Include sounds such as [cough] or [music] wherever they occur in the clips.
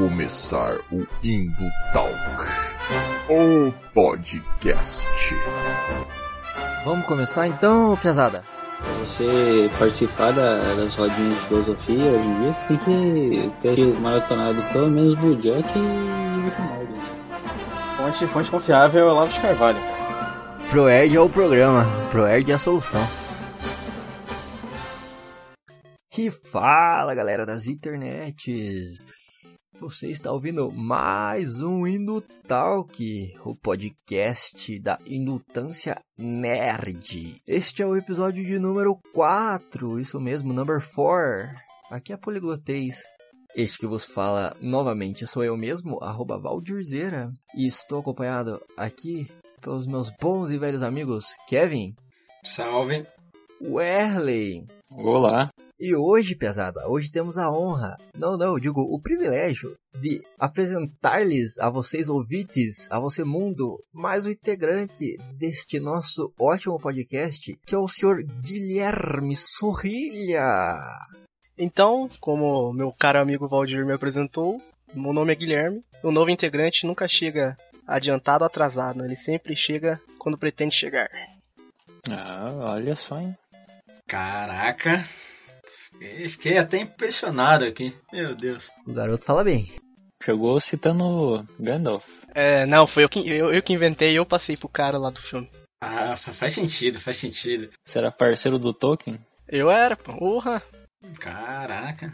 começar o Indo Talk, o podcast. Vamos começar então, pesada? Pra você participar da, das rodinhas de filosofia hoje em dia, você tem que ter maratonado pelo menos Bojack e Rick Morty. Fonte, fonte confiável é o Olavo de Carvalho. ProErd é o programa, ProErd é a solução. E fala galera das internets! Você está ouvindo mais um Indutalk, o podcast da Indutância Nerd. Este é o episódio de número 4, isso mesmo, number 4. Aqui é a Poliglotez. Este que vos fala novamente sou eu mesmo, arroba Valdirzeira, e estou acompanhado aqui pelos meus bons e velhos amigos Kevin, Salve. Werley, Olá. E hoje, pesada, hoje temos a honra, não, não, eu digo o privilégio de apresentar-lhes a vocês ouvintes, a você mundo, mais um integrante deste nosso ótimo podcast, que é o senhor Guilherme Sorrilha. Então, como meu caro amigo Valdir me apresentou, meu nome é Guilherme. O novo integrante nunca chega adiantado ou atrasado, ele sempre chega quando pretende chegar. Ah, olha só, hein? Caraca. Eu Fiquei até impressionado aqui. Meu Deus. O garoto fala bem. Chegou citando Gandalf. É, não, foi eu que, eu, eu que inventei e eu passei pro cara lá do filme. Ah, fa- faz sentido, faz sentido. Você era parceiro do Tolkien? Eu era, porra. Caraca.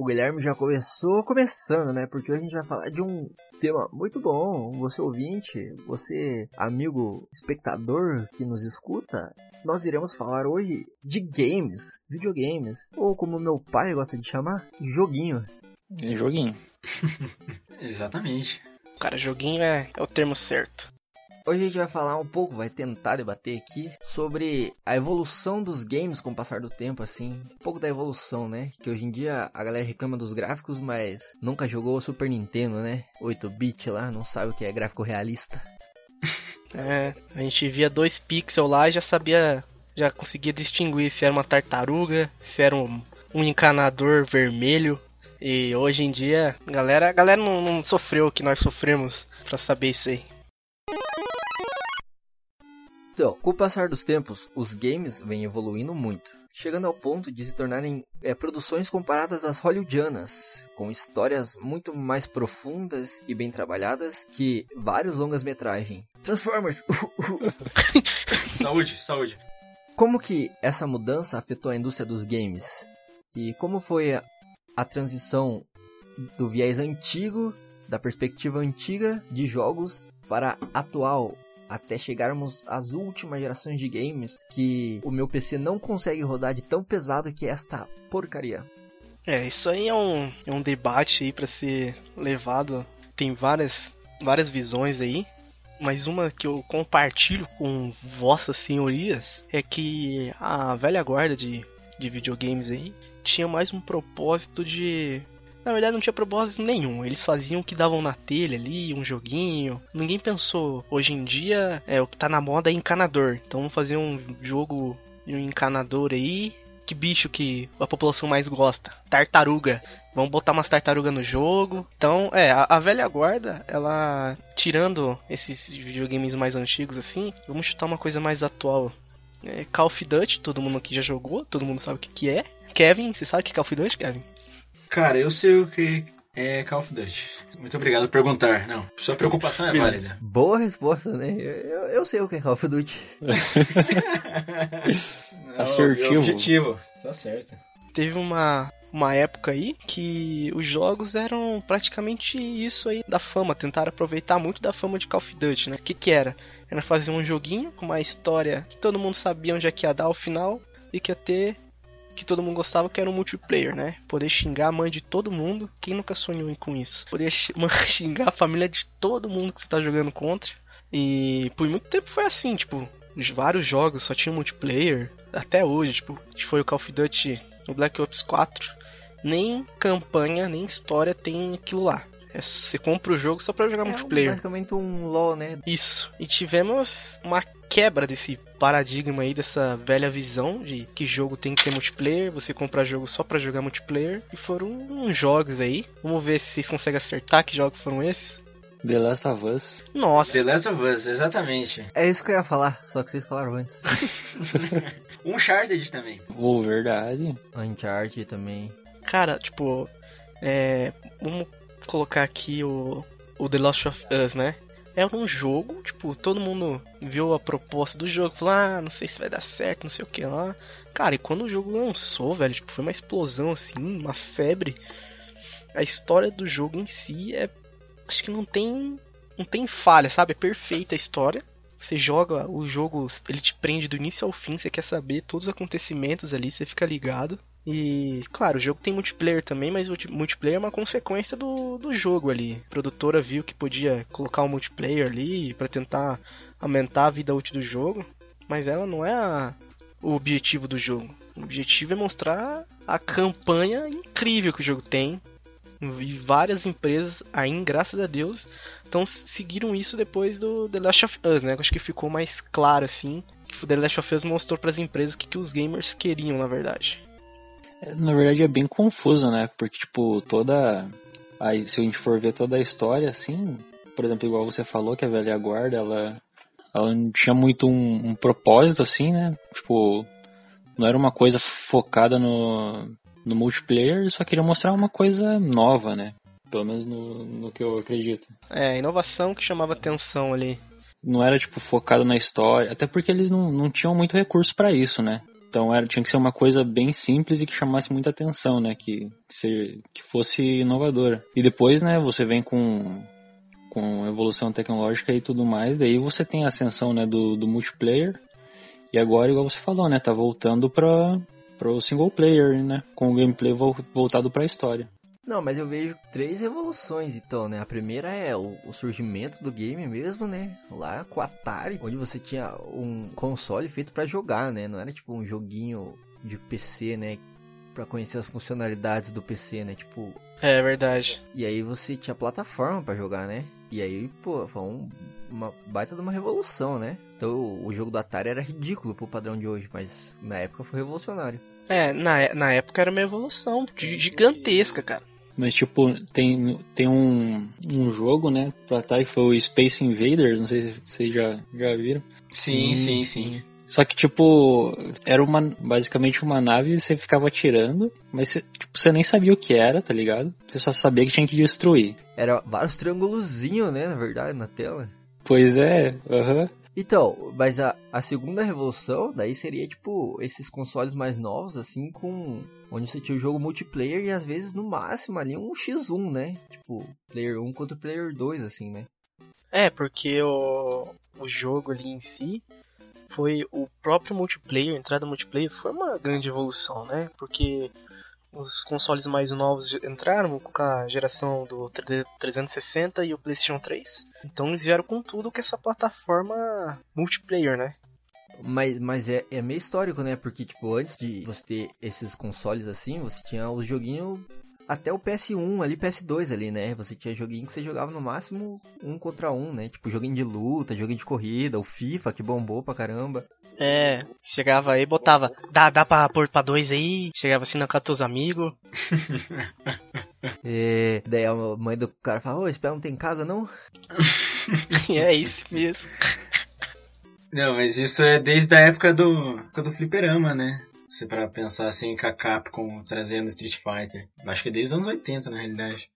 O Guilherme já começou começando, né? Porque hoje a gente vai falar de um tema muito bom. Você ouvinte, você amigo espectador que nos escuta, nós iremos falar hoje de games, videogames, ou como meu pai gosta de chamar, joguinho. Em joguinho. [laughs] Exatamente. Cara, joguinho é, é o termo certo. Hoje a gente vai falar um pouco, vai tentar debater aqui sobre a evolução dos games com o passar do tempo, assim. Um pouco da evolução, né? Que hoje em dia a galera reclama dos gráficos, mas nunca jogou o Super Nintendo, né? 8-bit lá, não sabe o que é gráfico realista. [laughs] É, a gente via dois pixels lá e já sabia, já conseguia distinguir se era uma tartaruga, se era um, um encanador vermelho. E hoje em dia, galera, a galera não, não sofreu o que nós sofremos pra saber isso aí. Então, com o passar dos tempos, os games vêm evoluindo muito, chegando ao ponto de se tornarem é, produções comparadas às hollywoodianas, com histórias muito mais profundas e bem trabalhadas que vários longas-metragens. Transformers! [laughs] Saúde, saúde. Como que essa mudança afetou a indústria dos games? E como foi a, a transição do viés antigo, da perspectiva antiga de jogos para atual, até chegarmos às últimas gerações de games que o meu PC não consegue rodar de tão pesado que é esta porcaria. É, isso aí é um, é um debate aí pra ser levado. Tem várias, várias visões aí. Mas uma que eu compartilho com vossas senhorias é que a velha guarda de, de videogames aí tinha mais um propósito de. Na verdade não tinha propósito nenhum. Eles faziam o que davam na telha ali, um joguinho. Ninguém pensou. Hoje em dia é o que tá na moda é encanador. Então vamos fazer um jogo de um encanador aí que bicho que a população mais gosta? Tartaruga. Vamos botar umas tartarugas no jogo. Então, é, a, a velha guarda, ela. Tirando esses videogames mais antigos assim, vamos chutar uma coisa mais atual. É, Call of Duty, todo mundo aqui já jogou, todo mundo sabe o que, que é. Kevin, você sabe o que é Call of Duty, Kevin? Cara, eu sei o que é Call of Duty. Muito obrigado por perguntar. Não, sua preocupação é válida. Boa resposta, né? Eu, eu- eu sei o que é Call of Duty. [laughs] Não, Assertivo. objetivo. Tá certo. Teve uma, uma época aí que os jogos eram praticamente isso aí da fama, tentaram aproveitar muito da fama de Call of Duty, né? O que que era? Era fazer um joguinho com uma história que todo mundo sabia onde é que ia dar ao final e que ia ter que todo mundo gostava que era um multiplayer, né? Poder xingar a mãe de todo mundo, quem nunca sonhou com isso? Poder xi- [laughs] xingar a família de todo mundo que você tá jogando contra. E por muito tempo foi assim, tipo, os vários jogos só tinham multiplayer, até hoje, tipo, foi o Call of Duty no Black Ops 4, nem campanha, nem história tem aquilo lá. É, você compra o jogo só pra jogar É multiplayer. basicamente um LoL, né? Isso. E tivemos uma quebra desse paradigma aí, dessa velha visão de que jogo tem que ter multiplayer, você comprar jogo só para jogar multiplayer. E foram uns jogos aí. Vamos ver se vocês conseguem acertar que jogos foram esses. The Last of Us. Nossa, The Last of Us, exatamente. É isso que eu ia falar, só que vocês falaram antes. [laughs] Uncharted também. Oh, verdade. Uncharted também. cara, tipo, é, vamos colocar aqui o, o The Last of Us, né? É um jogo, tipo, todo mundo viu a proposta do jogo, falou, ah, não sei se vai dar certo, não sei o que lá. Cara, e quando o jogo lançou, velho, tipo, foi uma explosão assim, uma febre. A história do jogo em si é. Acho que não tem. Não tem falha, sabe? É perfeita a história. Você joga o jogo, ele te prende do início ao fim, você quer saber todos os acontecimentos ali, você fica ligado. E, claro, o jogo tem multiplayer também, mas o multi- multiplayer é uma consequência do, do jogo ali. A produtora viu que podia colocar um multiplayer ali pra tentar aumentar a vida útil do jogo, mas ela não é a- o objetivo do jogo. O objetivo é mostrar a campanha incrível que o jogo tem. E várias empresas, aí, graças a Deus, então seguiram isso depois do The Last of Us, né? Acho que ficou mais claro assim. Que o The Last of Us mostrou para as empresas o que, que os gamers queriam, na verdade. Na verdade é bem confuso, né? Porque, tipo, toda. Aí, se a gente for ver toda a história, assim, por exemplo, igual você falou, que a velha guarda, ela, ela não tinha muito um, um propósito, assim, né? Tipo, não era uma coisa focada no, no multiplayer, só queria mostrar uma coisa nova, né? Pelo menos no, no que eu acredito. É, inovação que chamava atenção ali. Não era, tipo, focado na história, até porque eles não, não tinham muito recurso pra isso, né? Então era, tinha que ser uma coisa bem simples e que chamasse muita atenção, né? Que, que, que fosse inovadora. E depois, né, você vem com, com evolução tecnológica e tudo mais, daí você tem a ascensão né, do, do multiplayer. E agora, igual você falou, né? Tá voltando pra, pro single player, né? Com o gameplay vol- voltado pra história. Não, mas eu vejo três revoluções então, né? A primeira é o, o surgimento do game mesmo, né? Lá com o Atari, onde você tinha um console feito pra jogar, né? Não era tipo um joguinho de PC, né? Pra conhecer as funcionalidades do PC, né? Tipo, É verdade. e aí você tinha plataforma pra jogar, né? E aí, pô, foi um- uma baita de uma revolução, né? Então o, jogo do Atari era ridículo pro padrão de hoje, mas na época foi revolucionário. É, na, na época era uma evolução gi- gigantesca, cara. Mas, tipo, tem, tem um, um jogo, né? Pra Atari que foi o Space Invaders, não sei se vocês já, já viram. Sim, sim, sim. Só que, tipo, era uma basicamente uma nave e você ficava atirando, mas você, tipo, você nem sabia o que era, tá ligado? Você só sabia que tinha que destruir. Era vários triângulozinhos, né? Na verdade, na tela. Pois é, aham. Então, mas a, a segunda revolução, daí seria tipo esses consoles mais novos, assim, com. Onde você tinha o jogo multiplayer e às vezes no máximo ali um X1, né? Tipo, player 1 contra player 2, assim, né? É, porque o, o jogo ali em si foi o próprio multiplayer, a entrada multiplayer foi uma grande evolução, né? Porque os consoles mais novos entraram com a geração do 360 e o PlayStation 3. Então eles vieram com tudo com essa plataforma multiplayer, né? Mas, mas é, é meio histórico, né? Porque, tipo, antes de você ter esses consoles assim, você tinha os joguinhos até o PS1 ali, PS2 ali, né? Você tinha joguinho que você jogava no máximo um contra um, né? Tipo, joguinho de luta, joguinho de corrida, o FIFA que bombou pra caramba. É, chegava aí, botava, dá, dá pra pôr pra dois aí, chegava assim na casa dos teus amigos. [laughs] É, daí a mãe do cara fala, ô, esse pé não tem casa não? E [laughs] é isso mesmo. Não, mas isso é desde a época do, época do fliperama, né? Você para pensar assim com a Capcom trazendo Street Fighter. Acho que é desde os anos 80, na realidade.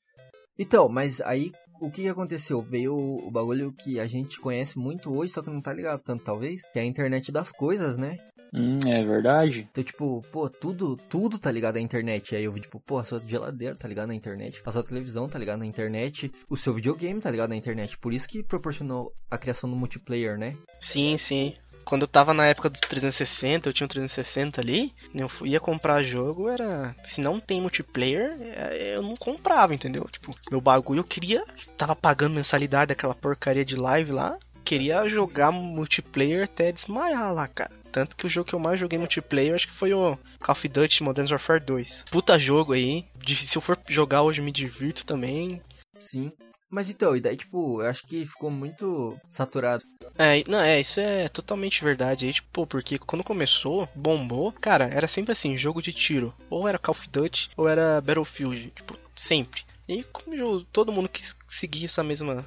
Então, mas aí o que aconteceu? Veio o, o bagulho que a gente conhece muito hoje, só que não tá ligado tanto, talvez, que é a internet das coisas, né? Hum, é verdade. Então, tipo, pô, tudo, tudo tá ligado à internet. Aí eu vi, tipo, pô, a sua geladeira tá ligada na internet, a sua televisão tá ligada na internet, o seu videogame tá ligado na internet. Por isso que proporcionou a criação do multiplayer, né? Sim, sim. Quando eu tava na época do 360, eu tinha um 360 ali, eu ia comprar jogo, era. Se não tem multiplayer, é, eu não comprava, entendeu? Tipo, meu bagulho eu queria. Tava pagando mensalidade daquela porcaria de live lá. Queria jogar multiplayer até desmaiar lá, cara. Tanto que o jogo que eu mais joguei multiplayer acho que foi o Call of Duty Modern Warfare 2. Puta jogo aí. Se eu for jogar hoje me divirto também. Sim. Mas então, e daí, tipo, eu acho que ficou muito saturado. É, não, é, isso é totalmente verdade aí, tipo, porque quando começou, bombou, cara, era sempre assim, jogo de tiro. Ou era Call of Duty, ou era Battlefield, tipo, sempre. E como todo mundo quis seguir essa mesma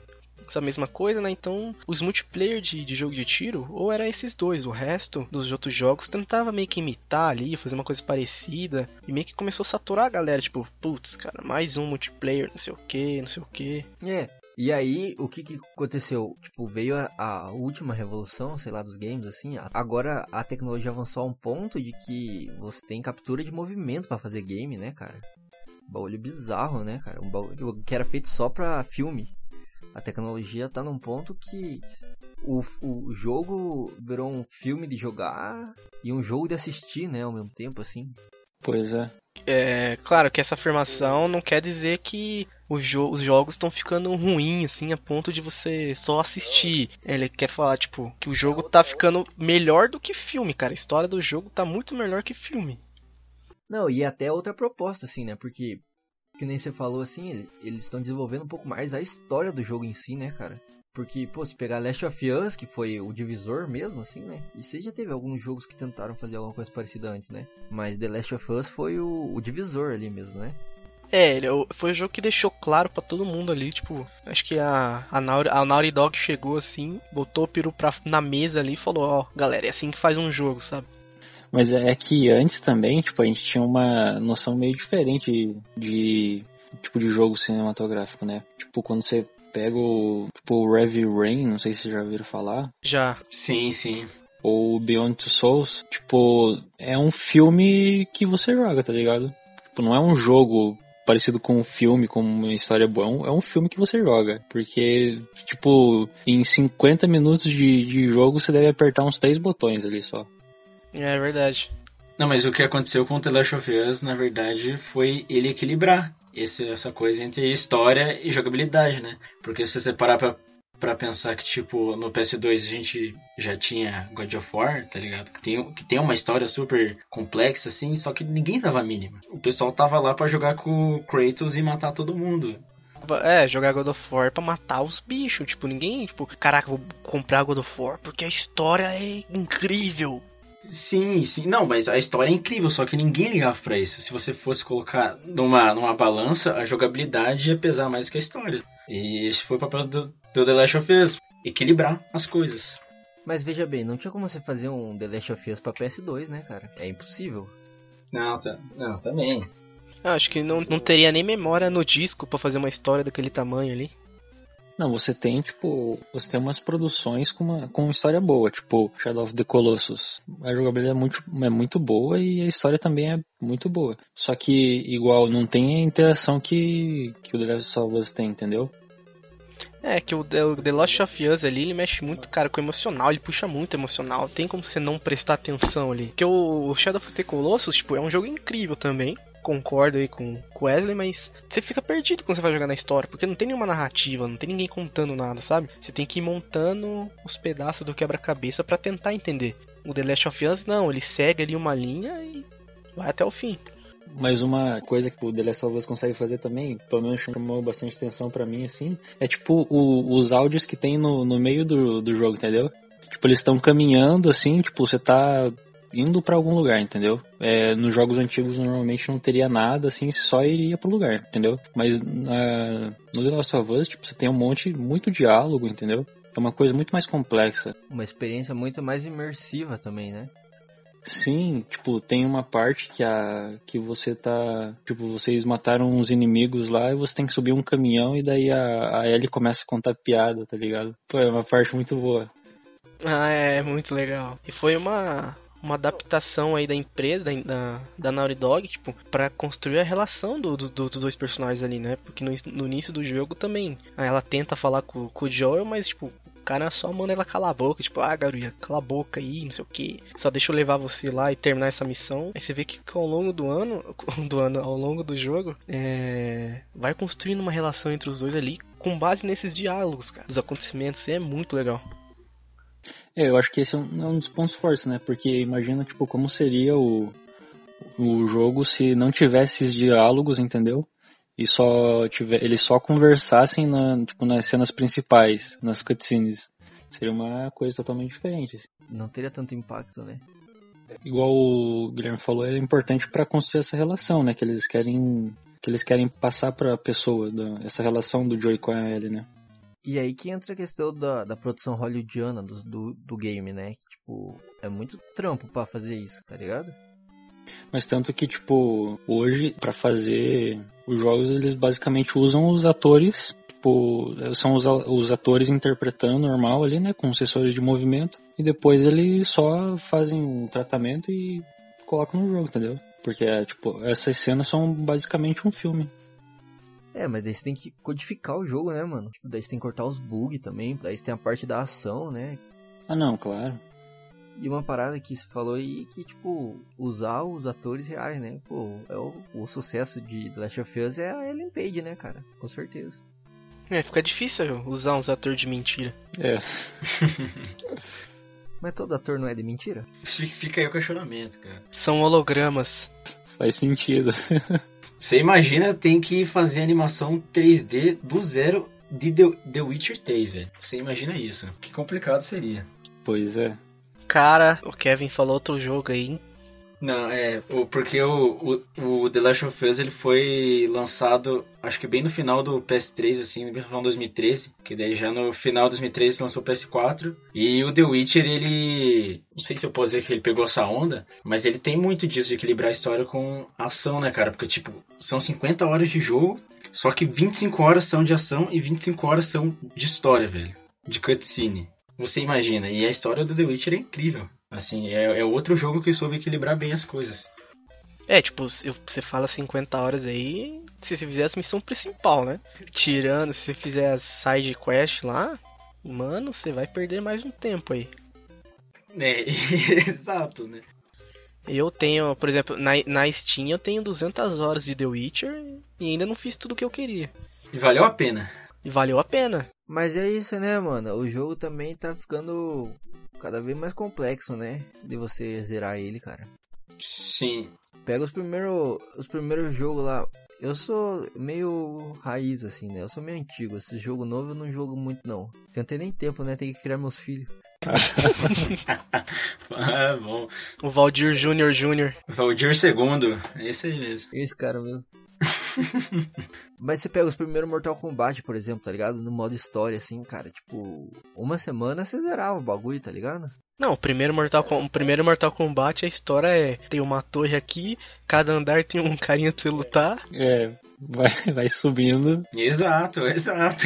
essa mesma coisa, né? Então, os multiplayer de, de jogo de tiro, ou era esses dois, o resto dos outros jogos tentava meio que imitar ali, fazer uma coisa parecida, e meio que começou a saturar a galera, tipo, putz, cara, mais um multiplayer, não sei o que, não sei o que. É, e aí, o que que aconteceu? Tipo, veio a, a, última revolução, sei lá, dos games, assim. Agora a tecnologia avançou a um ponto de que você tem captura de movimento para fazer game, né, cara? Bagulho bizarro, né, cara? Um bagulho que era feito só pra filme. A tecnologia tá num ponto que o, o jogo virou um filme de jogar e um jogo de assistir, né, ao mesmo tempo, assim. Pois é. É, claro que essa afirmação não quer dizer que jo os jogos estão ficando ruins, assim, a ponto de você só assistir. Ele quer falar, tipo, que o jogo tá ficando melhor do que filme, cara. A história do jogo tá muito melhor que filme. Não, e até outra proposta, assim, né? Porque, que nem você falou, assim, eles estão desenvolvendo um pouco mais a história do jogo em si, né, cara? Porque, pô, se pegar Last of Us, que foi o divisor mesmo, assim, né? E você já teve alguns jogos que tentaram fazer alguma coisa parecida antes, né? Mas The Last of Us foi o, o divisor ali mesmo, né? É, ele é foi o jogo que deixou claro para todo mundo ali, tipo, acho que a, a, Naughty, a Naughty Dog chegou assim, botou o peru pra, na mesa ali e falou, ó, oh, galera, é assim que faz um jogo, sabe? Mas é que antes também, tipo, a gente tinha uma noção meio diferente de, tipo de jogo cinematográfico, né? Tipo, quando você pega o, tipo, o Heavy Rain, não sei se vocês já ouviram falar. Já. Sim, sim. Ou Beyond Two Souls, tipo, é um filme que você joga, tá ligado? Tipo, não é um jogo parecido com um filme, com uma história boa. É um filme que você joga. Porque, tipo, em 50 minutos de, de jogo você deve apertar uns três botões ali só. É verdade. Não, mas o que aconteceu com The Last of Us, na verdade, foi ele equilibrar esse, essa coisa entre história e jogabilidade, né? Porque se você parar pra, pra pensar que, tipo, no PS2 a gente já tinha God of War, tá ligado? Que tem, que tem uma história super complexa, assim, só que ninguém tava mínima. O pessoal tava lá para jogar com o Kratos e matar todo mundo. É, jogar God of War pra matar os bichos. Tipo, ninguém, tipo, caraca, vou comprar God of War porque a história é incrível. Sim, sim. Não, mas a história é incrível, só que ninguém ligava para isso. Se você fosse colocar numa, numa balança, a jogabilidade ia pesar mais do que a história. E esse foi o papel do, do The Last of Us, equilibrar as coisas. Mas veja bem, não tinha como você fazer um The Last of Us pra PS2, né, cara? É impossível. Não, tá, não também. Eu acho que não, não teria nem memória no disco para fazer uma história daquele tamanho ali. Não, você tem, tipo, você tem umas produções com uma, com uma história boa, tipo Shadow of the Colossus. A jogabilidade é muito, é muito boa e a história também é muito boa. Só que, igual, não tem a interação que, que o The Last of Us tem, entendeu? É, que o The Last of Us ali, ele mexe muito, cara, com o emocional, ele puxa muito emocional. Tem como você não prestar atenção ali. Porque o Shadow of the Colossus, tipo, é um jogo incrível também concordo aí com o Wesley, mas você fica perdido quando você vai jogar na história, porque não tem nenhuma narrativa, não tem ninguém contando nada, sabe? Você tem que ir montando os pedaços do quebra-cabeça para tentar entender. O The Last of Us não, ele segue ali uma linha e vai até o fim. Mas uma coisa que o The Last of Us consegue fazer também, pelo menos chamou bastante atenção para mim, assim, é tipo o, os áudios que tem no, no meio do, do jogo, entendeu? Tipo, eles estão caminhando assim, tipo, você tá indo para algum lugar, entendeu? É, nos jogos antigos normalmente não teria nada, assim, só iria pro lugar, entendeu? Mas uh, no The Last of Us, tipo, você tem um monte, muito diálogo, entendeu? É uma coisa muito mais complexa. Uma experiência muito mais imersiva também, né? Sim, tipo, tem uma parte que a que você tá, tipo, vocês mataram uns inimigos lá e você tem que subir um caminhão e daí a, a Ellie começa a contar piada, tá ligado? Pô, é uma parte muito boa. Ah, é, muito legal. E foi uma uma adaptação aí da empresa, da, da, Naughty Dog, tipo, pra construir a relação do, do, dos dois personagens ali, né? Porque no, no início do jogo também, ela tenta falar com, com o Joel, mas, tipo, o cara só manda ela calar a boca, tipo, ah, garotinha, cala a boca aí, não sei o que. Só deixa eu levar você lá e terminar essa missão. Aí você vê que ao longo do ano, [laughs] do ano, ao longo do jogo, é, vai construindo uma relação entre os dois ali com base nesses diálogos, cara, dos acontecimentos. E é muito legal. É, eu acho que esse é um, é um dos pontos fortes, né? Porque imagina, tipo, como seria o, o jogo se não tivesse esses diálogos, entendeu? e só tiver, eles só conversassem na, tipo, nas cenas principais, nas cutscenes. Seria uma coisa totalmente diferente. Assim. Não teria tanto impacto, né? Igual o Guilherme falou, é importante para construir essa relação, né? Que eles querem que eles querem passar para a pessoa, da, essa relação do Joey com a Ellie, né? E aí que entra a questão da, da produção hollywoodiana do, do, do game, né? Que, tipo, é muito trampo para fazer isso, tá ligado? Mas tanto que, tipo, hoje, para fazer os jogos, eles basicamente usam os atores, tipo, são os, os atores interpretando normal ali, né, com sensores de movimento, e depois eles só fazem o tratamento e colocam no jogo, entendeu? Porque, tipo, essas cenas são basicamente um filme. É, mas daí você tem que codificar o jogo, né, mano? Tipo, daí você tem que cortar os bugs também, daí você tem a parte da ação, né? Ah, não, claro. E uma parada que você falou aí que, tipo, usar os atores reais, né? Pô, é o, o sucesso de The Last of Us é a Ellen Page, né, cara? Com certeza. É, fica difícil usar uns atores de mentira. É. [laughs] Mas todo ator não é de mentira? Fica aí o questionamento, cara. São hologramas. Faz sentido. [laughs] Você imagina tem que fazer animação 3D do zero de The, The Witcher 3, velho. Você imagina isso. Que complicado seria. Pois é. Cara, o Kevin falou outro jogo aí. Não, é, porque o, o, o, The Last of Us ele foi lançado, acho que bem no final do PS3, assim, no final de 2013, que daí já no final de 2013 lançou o PS4. E o The Witcher, ele, não sei se eu posso dizer que ele pegou essa onda, mas ele tem muito disso de equilibrar a história com a ação, né, cara? Porque, tipo, são 50 horas de jogo, só que 25 horas são de ação e 25 horas são de história, velho. De cutscene. Você imagina, e a história do The Witcher é incrível. Assim, é, é outro jogo que soube equilibrar bem as coisas. É, tipo, você fala 50 horas aí, se você fizer a missão principal, né? Tirando, se você fizer as side quest lá, mano, você vai perder mais um tempo aí. É, [laughs] exato, né? Eu tenho, por exemplo, na, na Steam eu tenho 200 horas de The Witcher e ainda não fiz tudo o que eu queria. E valeu a pena. E valeu a pena. Mas é isso, né, mano? O jogo também tá ficando cada vez mais complexo, né? De você zerar ele, cara. Sim. Pega os primeiros os primeiros jogos lá. Eu sou meio raiz assim, né? Eu sou meio antigo. Esse jogo novo eu não jogo muito não. Eu não tenho nem tempo, né? Tem que criar meus filhos. [laughs] ah, bom. O Valdir Júnior Júnior. Valdir segundo. É esse aí mesmo. Esse cara mesmo. [laughs] Mas você pega os primeiros Mortal Kombat, por exemplo, tá ligado? No modo história, assim, cara, tipo, uma semana você zerava o bagulho, tá ligado? Não, o primeiro Mortal, o primeiro Mortal Kombat, a história é: tem uma torre aqui, cada andar tem um carinha pra você lutar. É, vai, vai subindo. Exato, exato.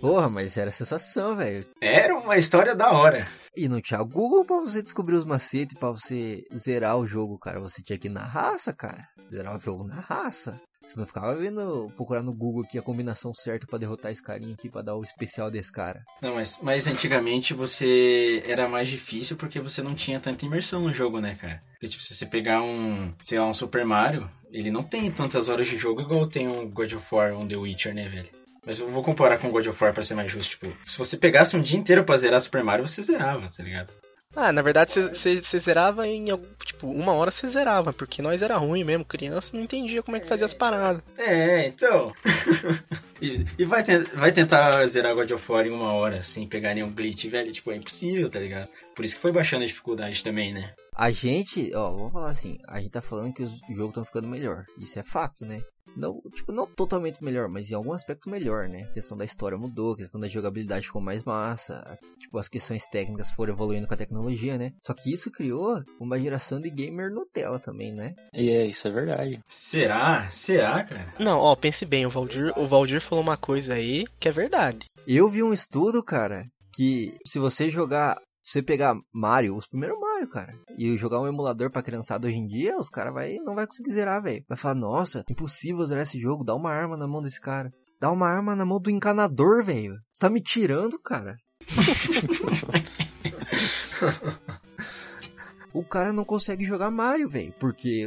Porra, mas era sensação, velho. Era uma história da hora. E não tinha Google pra você descobrir os macetes, pra você zerar o jogo, cara. Você tinha que ir na raça, cara. Zerar o jogo na raça. Você não ficava vendo, procurar no Google aqui a combinação certa para derrotar esse carinha aqui, pra dar o especial desse cara. Não, mas, mas antigamente você era mais difícil porque você não tinha tanta imersão no jogo, né, cara? Porque, tipo, se você pegar um, sei lá, um Super Mario, ele não tem tantas horas de jogo igual tem um God of War, um The Witcher, né, velho? Mas eu vou comparar com God of War pra ser mais justo. Tipo, se você pegasse um dia inteiro pra zerar Super Mario, você zerava, tá ligado? Ah, na verdade você zerava em, tipo, uma hora você zerava, porque nós era ruim mesmo, criança não entendia como é que fazia as paradas. É, então. [laughs] e, e vai, te, vai tentar zerar God of War em uma hora sem pegar nenhum glitch, velho, tipo, é impossível, tá ligado? Por isso que foi baixando a dificuldade também, né? A gente, ó, vamos falar assim, a gente tá falando que os jogos estão ficando melhor. Isso é fato, né? Não, tipo, não totalmente melhor, mas em algum aspecto melhor, né? A questão da história mudou, a questão da jogabilidade ficou mais massa, tipo, as questões técnicas foram evoluindo com a tecnologia, né? Só que isso criou uma geração de gamer Nutella também, né? E é, isso é verdade. Será? Será, cara? Não, ó, pense bem, o Valdir, o Valdir falou uma coisa aí que é verdade. Eu vi um estudo, cara, que se você jogar você pegar Mario, os primeiros Mario, cara, e jogar um emulador pra criançada hoje em dia, os caras vai, não vai conseguir zerar, velho. Vai falar, nossa, impossível zerar esse jogo, dá uma arma na mão desse cara. Dá uma arma na mão do encanador, velho. Você tá me tirando, cara. [laughs] o cara não consegue jogar Mario, velho, porque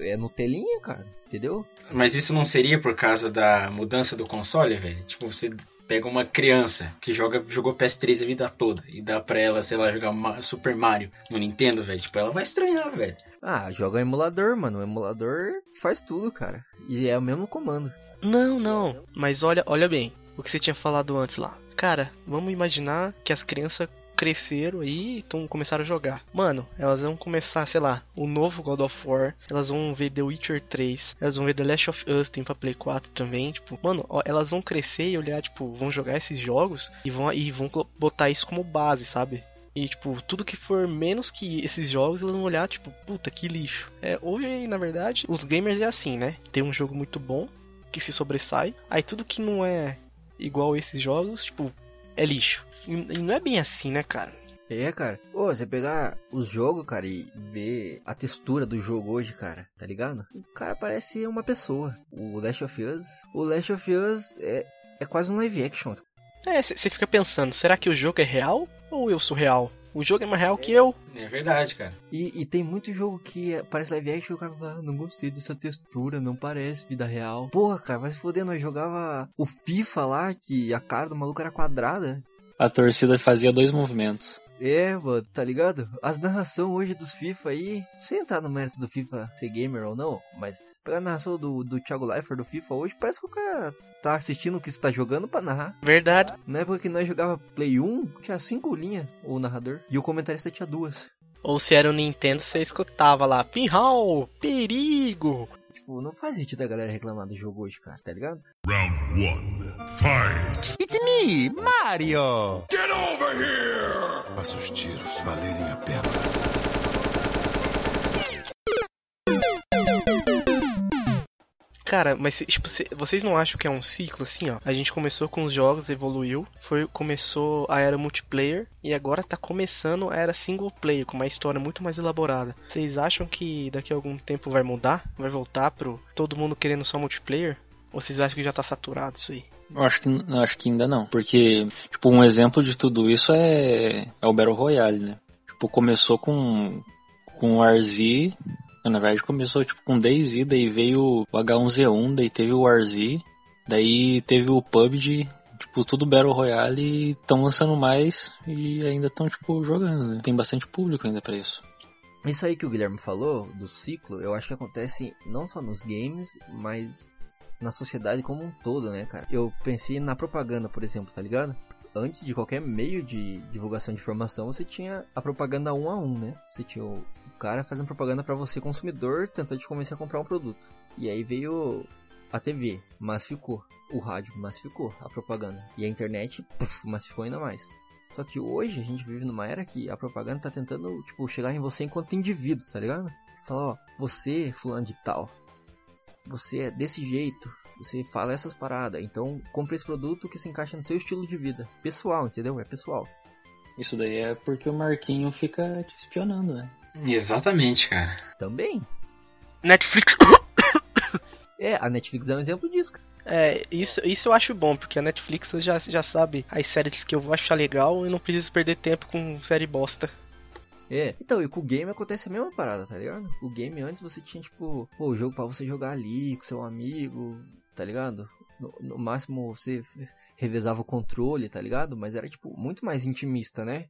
é no telinha, cara, entendeu? Mas isso não seria por causa da mudança do console, velho? Tipo, você pega uma criança que joga, jogou PS3 a vida toda e dá pra ela, sei lá, jogar Super Mario no Nintendo, velho. Tipo, ela vai estranhar, velho. Ah, joga emulador, mano. O emulador faz tudo, cara. E é o mesmo comando. Não, não. Mas olha, olha bem. O que você tinha falado antes lá. Cara, vamos imaginar que as crianças cresceram aí e tão, começaram a jogar. Mano, elas vão começar, sei lá, o novo God of War, elas vão ver The Witcher 3, elas vão ver The Last of Us, tem pra Play 4 também, tipo, mano, ó, elas vão crescer e olhar, tipo, vão jogar esses jogos e vão, e vão botar isso como base, sabe? E, tipo, tudo que for menos que esses jogos, eles vão olhar, tipo, puta, que lixo. É, hoje, na verdade, os gamers é assim, né? Tem um jogo muito bom, que se sobressai, aí tudo que não é igual a esses jogos, tipo, é lixo. E não é bem assim, né, cara? É, cara. Ô, você pegar os jogos, cara, e ver a textura do jogo hoje, cara, tá ligado? O cara parece uma pessoa. O Last of Us. O Last of Us é, é quase um live action. É, você fica pensando, será que o jogo é real ou eu sou real? O jogo é mais real que eu. É verdade, cara. E, e tem muito jogo que é- parece live action e o cara fala, ah, não gostei dessa textura, não parece vida real. Porra, cara, vai se foder, nós jogava o FIFA lá, que a cara do maluco era quadrada. A torcida fazia dois movimentos. É, mano, tá ligado? As narrações hoje dos FIFA aí, sem entrar no mérito do FIFA ser gamer ou não, mas pegar a narração do, do Thiago Leifert do FIFA hoje, parece que o cara tá assistindo o que você tá jogando pra narrar. Verdade. Na época que nós jogava Play 1, tinha cinco linhas o narrador, e o comentarista tinha duas. Ou se era o Nintendo, você escutava lá, pinhal, perigo. Tipo, não faz sentido a galera reclamar do jogo hoje, cara, tá ligado? Round one, fight! It's me, Mario! Faça os tiros valerem a pena. Cara, mas tipo, cê- vocês não acham que é um ciclo assim, ó? A gente começou com os jogos, evoluiu, foi começou a era multiplayer e agora tá começando a era single player com uma história muito mais elaborada. Vocês acham que daqui a algum tempo vai mudar? Vai voltar pro todo mundo querendo só multiplayer? Ou vocês acham que já tá saturado isso aí? Eu acho que, eu acho que ainda não. Porque, tipo, um exemplo de tudo isso é, é o Battle Royale, né? Tipo, começou com, com o RZ. Na verdade, começou tipo, com DayZ, daí veio o H1Z1, daí teve o RZ, daí teve o PUBG, tipo, tudo Battle Royale e estão lançando mais e ainda estão, tipo, jogando, né? Tem bastante público ainda pra isso. Isso aí que o Guilherme falou, do ciclo, eu acho que acontece não só nos games, mas na sociedade como um todo, né, cara? Eu pensei na propaganda, por exemplo, tá ligado? Antes de qualquer meio de divulgação de informação, você tinha a propaganda um a um, né? Você tinha o cara fazendo propaganda pra você, consumidor, tentando te convencer a comprar um produto. E aí veio a TV, massificou. O rádio massificou a propaganda. E a internet, puf, massificou ainda mais. Só que hoje a gente vive numa era que a propaganda tá tentando, tipo, chegar em você enquanto indivíduo, tá ligado? Falar, ó, você, fulano de tal, você é desse jeito, você fala essas paradas, então compre esse produto que se encaixa no seu estilo de vida. Pessoal, entendeu? É pessoal. Isso daí é porque o Marquinho fica te espionando, né? Exatamente, cara. Também. Netflix. [coughs] É, a Netflix é um exemplo disso, cara. É, isso, isso eu acho bom, porque a Netflix já, já sabe as séries que eu vou achar legal e não preciso perder tempo com série bosta. É, então, e com o game acontece a mesma parada, tá ligado? O game antes você tinha, tipo, pô, o jogo pra você jogar ali com seu amigo, tá ligado? No, no máximo você revezava o controle, tá ligado? Mas era, tipo, muito mais intimista, né?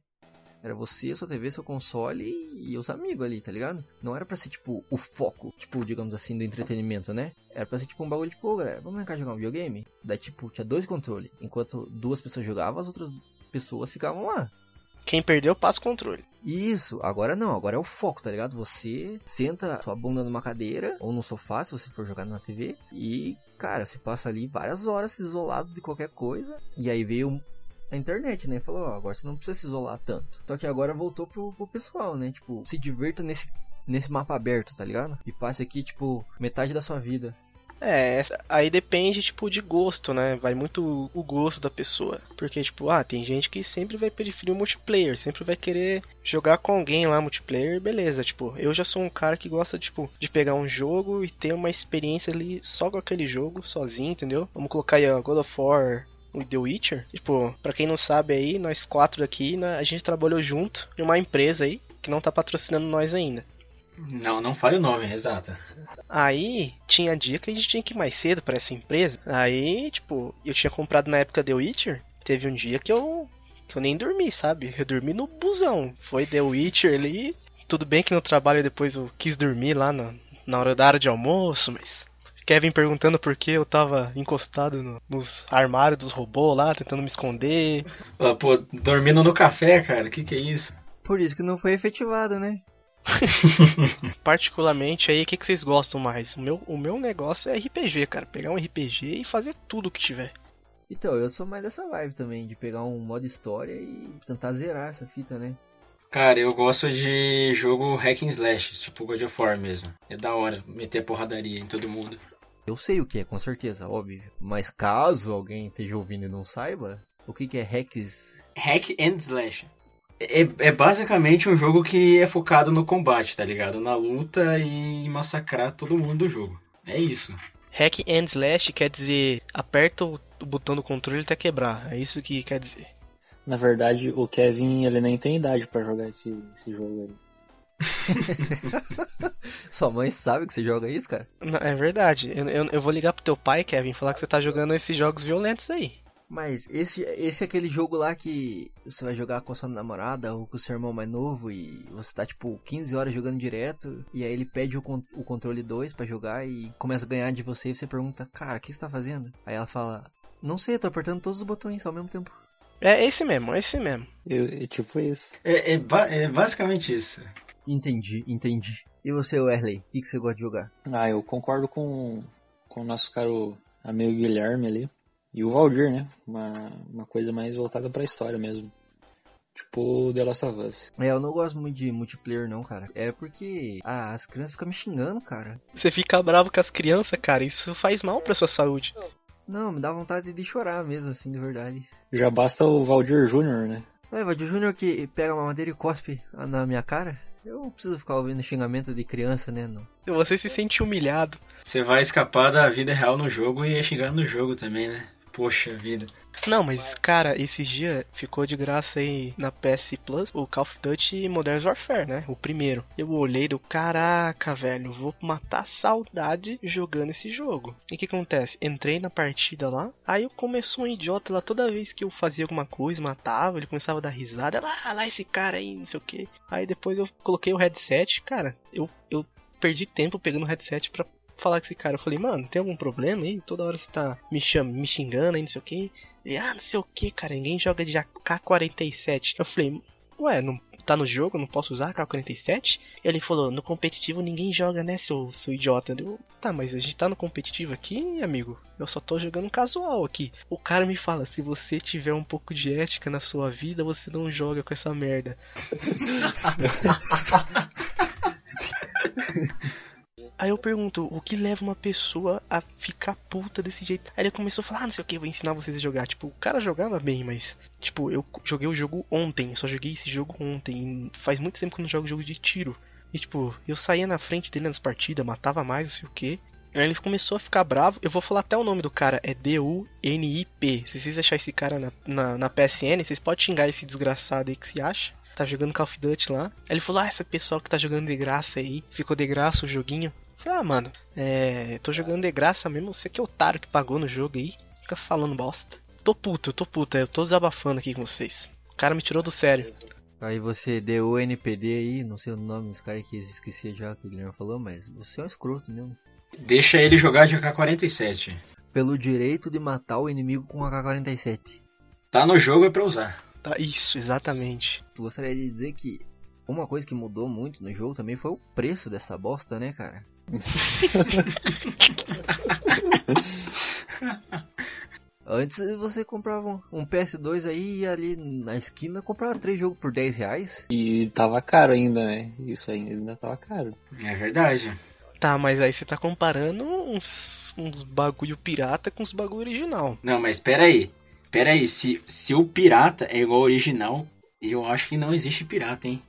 Era você, sua TV, seu console e, os amigos ali, tá ligado? Não era pra ser, tipo, o foco, tipo, digamos assim, do entretenimento, né? Era pra ser, tipo, um bagulho de, pô, galera, vamos cá jogar um videogame? Daí, tipo, tinha dois controles. Enquanto duas pessoas jogavam, as outras pessoas ficavam lá. Quem perdeu, passa o controle. Isso, agora não, agora é o foco, tá ligado? Você senta sua bunda numa cadeira ou no sofá, se você for jogar na TV, e, cara, você passa ali várias horas isolado de qualquer coisa, e aí veio a internet, né? Falou, ó, agora você não precisa se isolar tanto. Só que agora voltou pro, pro pessoal, né? Tipo, se divirta nesse, nesse mapa aberto, tá ligado? E passe aqui, tipo, metade da sua vida. É, aí depende, tipo, de gosto, né? Vai muito o gosto da pessoa. Porque, tipo, ah, tem gente que sempre vai preferir o multiplayer, sempre vai querer jogar com alguém lá multiplayer, beleza. Tipo, eu já sou um cara que gosta, tipo, de pegar um jogo e ter uma experiência ali só com aquele jogo, sozinho, entendeu? Vamos colocar aí, ó, God of War o The Witcher. Tipo, pra quem não sabe aí, nós quatro aqui, né, a gente trabalhou junto em uma empresa aí que não tá patrocinando nós ainda. Não, não fale o nome, exato. Aí tinha dia que a gente tinha que ir mais cedo pra essa empresa. Aí, tipo, eu tinha comprado na época The Witcher. Teve um dia que eu, que eu nem dormi, sabe? Eu dormi no busão. Foi The Witcher ali. Tudo bem que no trabalho depois eu quis dormir lá na, na hora da hora de almoço, mas. Kevin perguntando por que eu tava encostado no- nos armários dos robôs lá, tentando me esconder. Ah, Pô, dormindo no café, cara, que que é isso? Por isso que não foi efetivado, né? [laughs] Particularmente aí, o que, que vocês gostam mais? O meu, o meu negócio é RPG, cara. Pegar um RPG e fazer tudo que tiver. Então, eu sou mais dessa vibe também, de pegar um modo história e tentar zerar essa fita, né? Cara, eu gosto de jogo hack and slash, tipo God of War mesmo. É da hora meter porradaria em todo mundo. Eu sei o que é, com certeza, óbvio. Mas caso alguém esteja ouvindo e não saiba, o que, que é hacks? Hack and slash. É, é basicamente um jogo que é focado no combate, tá ligado? Na luta e massacrar todo mundo do jogo. É isso. Hack and slash quer dizer aperta o o botão do controle até quebrar. É isso que quer dizer. Na verdade, o Kevin, ele nem tem idade pra jogar esse, esse jogo aí. [laughs] Sua mãe sabe que você joga isso, cara? Não, é verdade. Eu, eu, eu vou ligar pro teu pai, Kevin, e falar que você tá jogando esses jogos violentos aí. Mas esse, esse é aquele jogo lá que você vai jogar com a sua namorada ou com o seu irmão mais novo e você tá tipo 15 horas jogando direto e aí ele pede o, con- o controle 2 pra jogar e começa a ganhar de você e você pergunta, cara, o que você tá fazendo? Aí ela fala, não sei, eu tô apertando todos os botões ao mesmo tempo. É esse mesmo, é esse mesmo. Eu, é tipo isso. É, é ba- é basicamente isso. Entendi, entendi. E você, Wesley, o que, que você gosta de jogar? Ah, eu concordo com, com o nosso caro amigo Guilherme ali. E o Valdir, né? Uma, uma coisa mais voltada pra história mesmo. Tipo The Last of Us. É, eu não gosto muito de multiplayer não, cara. É porque ah, as crianças ficam me xingando, cara. Você fica bravo com as crianças, cara, isso faz mal pra sua saúde. Não, me dá vontade de chorar mesmo, assim, de verdade. Já basta o Valdir Júnior, né? É, Valdir Júnior que pega uma madeira e cospe na minha cara. Eu não preciso ficar ouvindo xingamento de criança, né? Não. Você se sente humilhado. Você vai escapar da vida real no jogo e é xingar no jogo também, né? Poxa vida. Não, mas cara, esses dias ficou de graça aí na PS Plus o Call of Duty Modern Warfare, né? O primeiro. Eu olhei do caraca, velho, vou matar a saudade jogando esse jogo. E o que acontece? Entrei na partida lá, aí começou um idiota lá toda vez que eu fazia alguma coisa, matava, ele começava a dar risada, lá, lá esse cara aí, não sei o que. Aí depois eu coloquei o headset, cara, eu, eu perdi tempo pegando o headset pra falar com esse cara. Eu falei, mano, tem algum problema aí? Toda hora você tá me, cham me xingando aí, não sei o que. Ele, ah, não sei o que, cara, ninguém joga de AK-47. Eu falei, ué, não tá no jogo, não posso usar AK-47? Ele falou, no competitivo ninguém joga, né, seu, seu idiota? Eu, tá, mas a gente tá no competitivo aqui, amigo. Eu só tô jogando casual aqui. O cara me fala, se você tiver um pouco de ética na sua vida, você não joga com essa merda. [laughs] [laughs] Aí eu pergunto, o que leva uma pessoa a ficar puta desse jeito? Aí ele começou a falar, ah, não sei o que, vou ensinar vocês a jogar. Tipo, o cara jogava bem, mas, tipo, eu joguei o jogo ontem, só joguei esse jogo ontem. Faz muito tempo que eu não jogo jogo de tiro. E, tipo, eu saía na frente dele nas partidas, matava mais, não sei o que. Aí ele começou a ficar bravo. Eu vou falar até o nome do cara, é D-U-N-I-P. Se vocês acharem esse cara na, na, na PSN, vocês podem xingar esse desgraçado aí que se acha. Tá jogando Call of Duty lá. Aí ele falou: Ah, esse pessoal que tá jogando de graça aí. Ficou de graça o joguinho. Eu falei, ah, mano, é. Tô jogando de graça mesmo. Você que é otário que pagou no jogo aí. Fica falando bosta. Tô puto, eu tô puto. Eu tô desabafando aqui com vocês. O cara me tirou do sério. Aí você deu o NPD aí, não sei o nome dos caras que esqueci já que o Guilherme falou, mas você é um escroto mesmo. Deixa ele jogar de AK-47. Pelo direito de matar o inimigo com AK-47. Tá no jogo é pra usar. Tá, isso, exatamente. Gostaria de dizer que uma coisa que mudou muito no jogo também foi o preço dessa bosta, né, cara? [laughs] Antes você comprava um- um PS2 aí e ali na esquina comprava três jogos por 10 reais. E tava caro ainda, né? Isso ainda tava caro. É verdade. Tá, mas aí você tá comparando uns, uns bagulho pirata com os bagulho original. Não, mas pera aí. Pera aí, se, se o pirata é igual ao original, eu acho que não existe pirata, hein?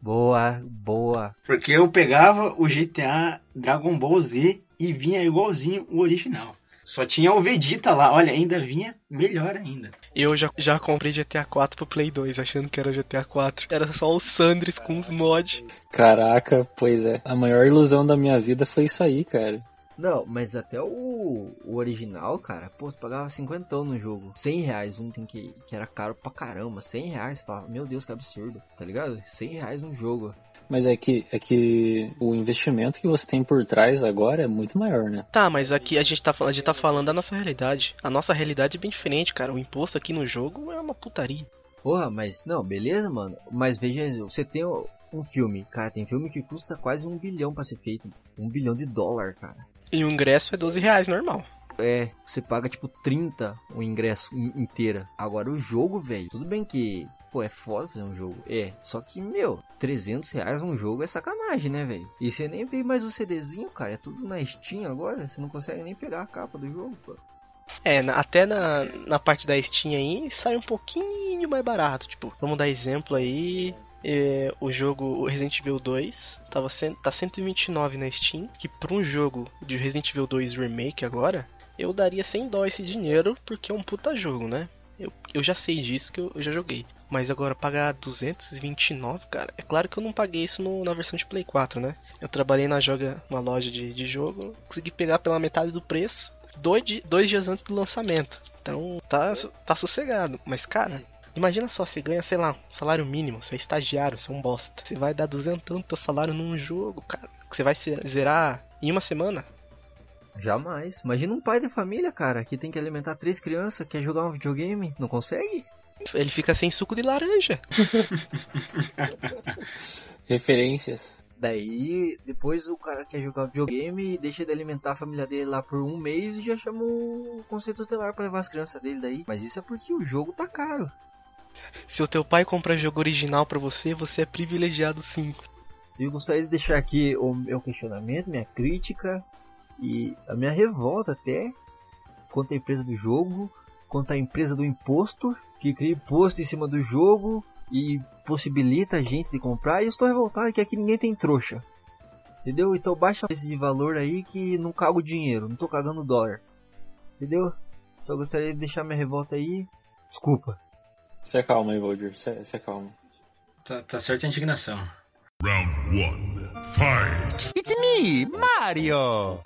Boa, boa. Porque eu pegava o GTA Dragon Ball Z e vinha igualzinho o original. Só tinha o Vegeta lá, olha, ainda vinha melhor ainda. Eu já, já comprei GTA 4 pro Play 2, achando que era GTA 4. Era só o Sandres com os mods. Caraca, pois é. A maior ilusão da minha vida foi isso aí, cara. Não, mas até o, o original, cara, pô, tu pagava 50 no jogo. 100 reais, um tem que, que era caro pra caramba. 100 reais, você falava, meu Deus, que absurdo, tá ligado? 100 reais no jogo. Mas é que, é que o investimento que você tem por trás agora é muito maior, né? Tá, mas aqui a gente tá, falando- a gente tá falando da nossa realidade. A nossa realidade é bem diferente, cara. O imposto aqui no jogo é uma putaria. Porra, mas, não, beleza, mano. Mas veja, você tem um filme, cara, tem filme que custa quase um bilhão pra ser feito. Um bilhão de dólar, cara. E o ingresso é 12 reais, normal. É, você paga tipo 30 o ingresso in- inteira. Agora o jogo, velho, tudo bem que, pô, é foda fazer um jogo. É, só que, meu, 300 reais um jogo é sacanagem, né, velho? E você nem vê mais o CDzinho, cara, é tudo na Steam agora. Você não consegue nem pegar a capa do jogo, pô. É, na- até na, na parte da Steam aí sai um pouquinho mais barato. Tipo, vamos dar exemplo aí. É, o jogo Resident Evil 2 tava tá 129 na Steam. Que pra um jogo de Resident Evil 2 Remake agora, eu daria 100 dó esse dinheiro porque é um puta jogo, né? Eu, eu já sei disso que eu, eu já joguei. Mas agora pagar 229, cara, é claro que eu não paguei isso no- na versão de Play 4, né? Eu trabalhei na joga, uma loja de, de jogo, consegui pegar pela metade do preço dois, dois dias antes do lançamento. Então tá, tá sossegado. Mas cara, imagina só, você ganha, sei lá, um salário mínimo, você é estagiário, você é um bosta. Você vai dar 200 do teu salário num jogo, cara. Que você vai se- zerar em uma semana. Jamais. Imagina um pai de família, cara, que tem que alimentar três crianças, quer jogar um videogame, não consegue? Ele fica sem suco de laranja. [laughs] Referências. Daí, depois o cara quer jogar videogame e deixa de alimentar a família dele lá por um mês e já chama o conceito tutelar pra levar as crianças dele daí. Mas isso é porque o jogo tá caro. Se o teu pai compra jogo original pra você, você é privilegiado sim. Eu gostaria de deixar aqui o meu questionamento, minha crítica e a minha revolta até contra a empresa do jogo, contra a empresa do imposto, que cria imposto em cima do jogo e possibilita a gente de comprar. E eu estou revoltado que aqui ninguém tem trouxa. Entendeu? Então baixa esse valor aí que não cago dinheiro, não tô cagando dólar. Entendeu? Só gostaria de deixar minha revolta aí. Desculpa. Se acalma aí, Valdir. Se, se acalma. Tá, tá certa a indignação. Round one. Fight! It's me, Mario!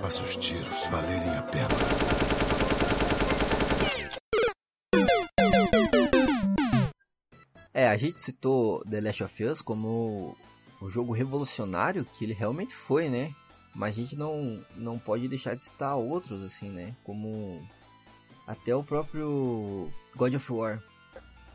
Faça os tiros valerem a pena. É, a gente citou The Last of Us como o jogo revolucionário que ele realmente foi, né? Mas a gente não, não pode deixar de citar outros, assim, né? Como até o próprio God of War.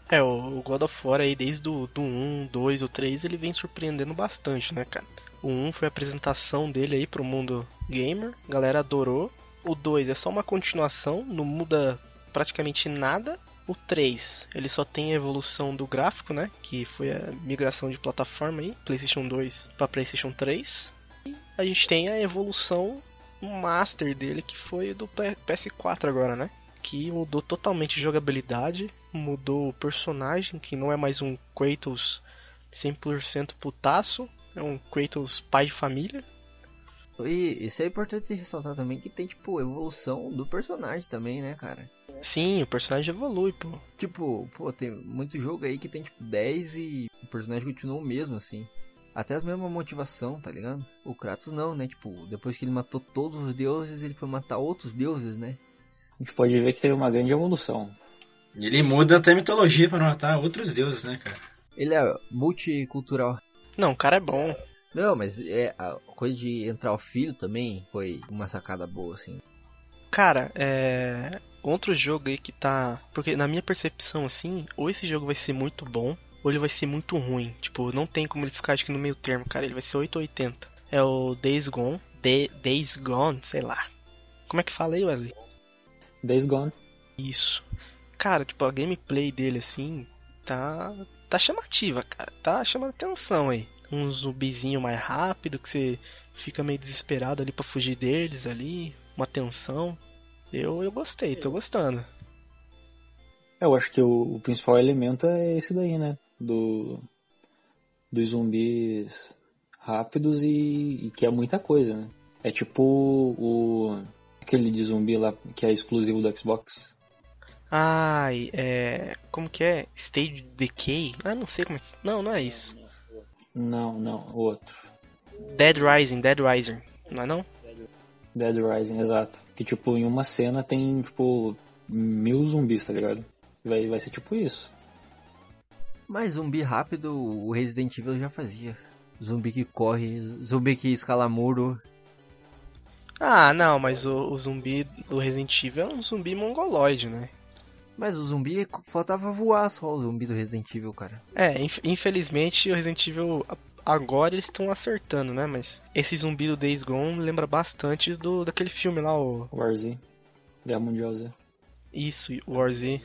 É, o God of War aí, desde o do 1, 2, o 3, ele vem surpreendendo bastante, né, cara? O 1 foi a apresentação dele aí pro mundo gamer, a galera adorou. O 2 é só uma continuação, não muda praticamente nada. O 3, ele só tem a evolução do gráfico, né? Que foi a migração de plataforma aí, PlayStation 2 para PlayStation 3. E a gente tem a evolução master dele, que foi do P- PS4 agora, né? Que mudou totalmente a jogabilidade, mudou o personagem, que não é mais um Kratos 100% putaço, é um Kratos pai de família. E isso é importante ressaltar também que tem, tipo, evolução do personagem também, né, cara? Sim, o personagem evolui, pô. Tipo, pô, tem muito jogo aí que tem, tipo, 10 e o personagem continua o mesmo, assim. Até a mesma motivação, tá ligado? O Kratos não, né? Tipo, depois que ele matou todos os deuses, ele foi matar outros deuses, né? A gente pode ver que teve uma grande evolução. E ele muda até a mitologia pra matar outros deuses, né, cara? Ele é multicultural. Não, o cara é bom. Não, mas é a coisa de entrar o filho também foi uma sacada boa, assim. Cara, é. Outro jogo aí que tá. Porque na minha percepção, assim, ou esse jogo vai ser muito bom, ou ele vai ser muito ruim. Tipo, não tem como ele ficar acho que no meio termo, cara. Ele vai ser 880. É o Days Gone. The, Days Gone, sei lá. Como é que fala aí, Wesley? Days Gone. Isso. Cara, tipo, a gameplay dele, assim, tá. tá chamativa, cara. Tá chamando atenção aí. Um zumbizinho mais rápido, que você fica meio desesperado ali pra fugir deles ali. Uma tensão. Eu, eu gostei, tô gostando. Eu acho que o, o principal elemento é esse daí, né? Do, dos zumbis rápidos e, e que é muita coisa, né? É tipo o. aquele de zumbi lá que é exclusivo do Xbox. Ai, é. Como que é? Stage Decay? Ah, não sei como é. Não, não é isso. Não, não, o outro. Dead Rising, Dead Rising. Não é não? Dead Rising, exato. Que tipo, em uma cena tem, tipo, mil zumbis, tá ligado? Vai, vai ser tipo isso. Mas zumbi rápido o Resident Evil já fazia. Zumbi que corre, zumbi que escala muro. Ah, não, mas o, o zumbi do Resident Evil é um zumbi mongoloide, né? Mas o zumbi faltava voar só o zumbi do Resident Evil, cara. É, inf- infelizmente o Resident Evil agora eles estão acertando, né? Mas esse zumbi do Days Gone lembra bastante do daquele filme lá, o War Z. Guerra Mundial Z. isso, War Z,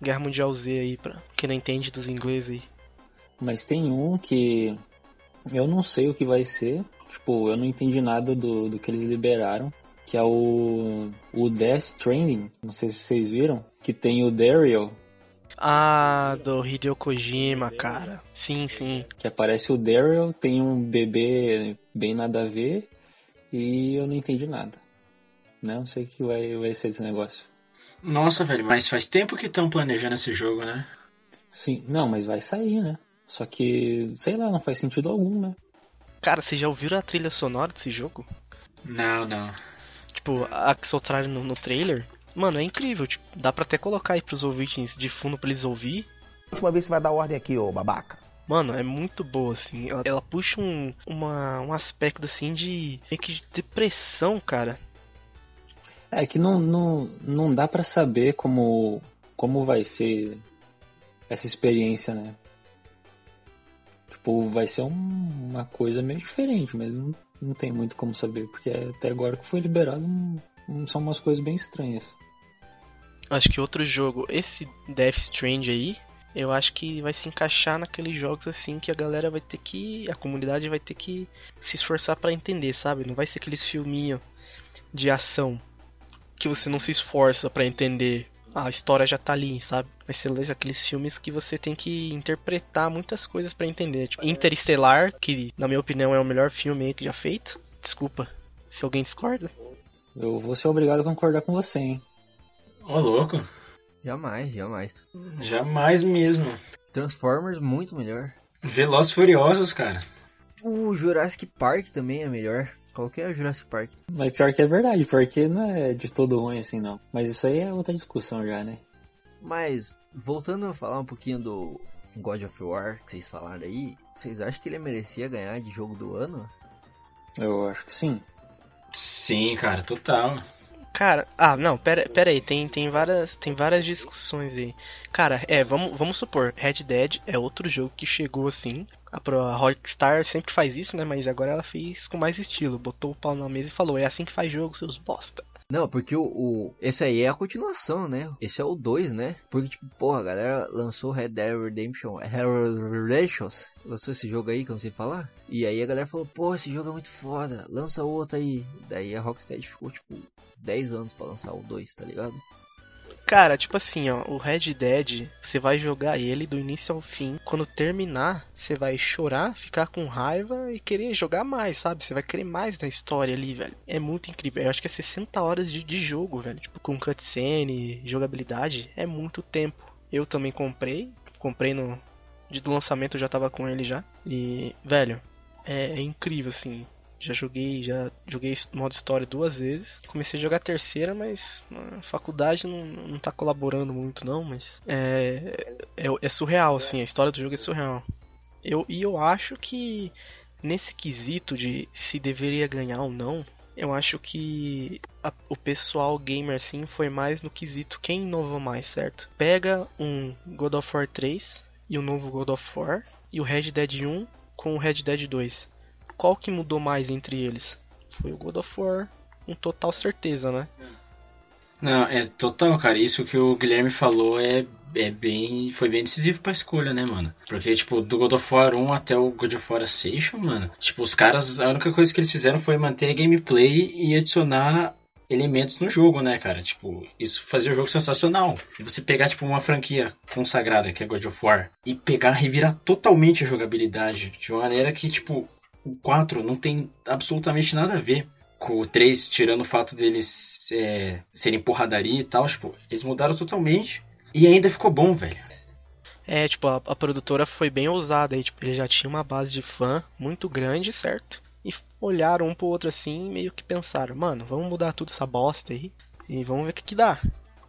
Guerra Mundial Z aí pra quem não entende dos ingleses aí. Mas tem um que eu não sei o que vai ser. Tipo, eu não entendi nada do, do que eles liberaram. Que é o, o Death Stranding. Não sei se vocês viram. Que tem o Daryl. Ah, do Hideo Kojima, cara. Sim, sim. Que aparece o Daryl, tem um bebê bem nada a ver. E eu não entendi nada. Né? Não sei o que vai, vai ser esse negócio. Nossa, velho, mas faz tempo que estão planejando esse jogo, né? Sim, não, mas vai sair, né? Só que, sei lá, não faz sentido algum, né? Cara, vocês já ouviram a trilha sonora desse jogo? Não, não. Tipo, a que soltaram no, no trailer? Mano, é incrível. Tipo, dá pra até colocar aí pros ouvintes de fundo pra eles ouvir. Última vez você vai dar ordem aqui, ô babaca. Mano, é muito boa, assim. Ela, ela puxa um, uma, um aspecto, assim, de meio que de depressão, cara. É que não, não, não dá pra saber como, como vai ser essa experiência, né? Tipo, vai ser um- uma coisa meio diferente, mas não, não tem muito como saber, porque até agora que foi liberado são umas coisas bem estranhas. Acho que outro jogo, esse Death Strange aí, eu acho que vai se encaixar naqueles jogos assim que a galera vai ter que. A comunidade vai ter que se esforçar pra entender, sabe? Não vai ser aqueles filminhos de ação que você não se esforça pra entender. A história já tá ali, sabe? Vai ser aqueles filmes que você tem que interpretar muitas coisas pra entender. Tipo, Interestelar, que na minha opinião é o melhor filme aí que já feito. Desculpa se alguém discorda. Eu vou ser obrigado a concordar com você, hein? Ô, louco. Jamais, jamais. Jamais mesmo. Transformers muito melhor. Velozes e Furiosos, cara. O Jurassic Park também é melhor. Qual que é o Jurassic Park? Mas pior que é verdade, porque não é de todo ruim assim, não. Mas isso aí é outra discussão já, né? Mas, voltando a falar um pouquinho do God of War que vocês falaram aí, vocês acham que ele merecia ganhar de jogo do ano? Eu acho que sim. Sim, cara, total. Cara, ah, não, pera, pera aí, tem, tem, várias, tem várias discussões aí. Cara, é, vamos, vamos supor, Red Dead é outro jogo que chegou assim. A, a Rockstar sempre faz isso, né? Mas agora ela fez com mais estilo. Botou o pau na mesa e falou: é assim que faz jogo, seus bosta. Não, porque o, o- Esse aí é a continuação, né? Esse é o 2, né? Porque, tipo, porra, a galera lançou Red Dead Redemption. Red Redemptions. Lançou esse jogo aí, que eu não sei falar. E aí a galera falou, pô, esse jogo é muito foda. Lança outro aí. Daí a Rocksteady ficou, tipo, 10 anos pra lançar o 2, tá ligado? Cara, tipo assim, ó, o Red Dead, você vai jogar ele do início ao fim. Quando terminar, você vai chorar, ficar com raiva e querer jogar mais, sabe? Você vai querer mais da história ali, velho. É muito incrível. Eu acho que é 60 horas de, de jogo, velho. Tipo, com cutscene, jogabilidade, é muito tempo. Eu também comprei, comprei no. De, do lançamento eu já tava com ele já. E, velho, é, é incrível, assim. Já joguei, já joguei modo história duas vezes. Comecei a jogar terceira, mas a faculdade não, não tá colaborando muito não, mas é, é, é surreal, assim, a história do jogo é surreal. Eu, e eu acho que nesse quesito de se deveria ganhar ou não, eu acho que a- o pessoal gamer assim foi mais no quesito quem inovou mais, certo? Pega um God of War 3 e o novo God of War e o Red Dead 1 com o Red Dead 2 qual que mudou mais entre eles? Foi o God of War, com total certeza, né? Não, é total, cara. Isso que o Guilherme falou é, é bem. Foi bem decisivo pra escolha, né, mano? Porque, tipo, do God of War 1 até o God of War Ascension, mano. Tipo, os caras. A única coisa que eles fizeram foi manter a gameplay e adicionar elementos no jogo, né, cara? Tipo, isso fazia o jogo sensacional. E você pegar, tipo, uma franquia consagrada, que é God of War, e pegar, revirar totalmente a jogabilidade de uma maneira que, tipo, o 4 não tem absolutamente nada a ver com o 3, tirando o fato deles é, serem porradaria e tal, tipo, eles mudaram totalmente. E ainda ficou bom, velho. É, tipo, a, a produtora foi bem ousada aí, tipo, ele já tinha uma base de fã muito grande, certo? E olharam um pro outro assim, meio que pensaram, mano, vamos mudar tudo essa bosta aí e vamos ver o que que dá.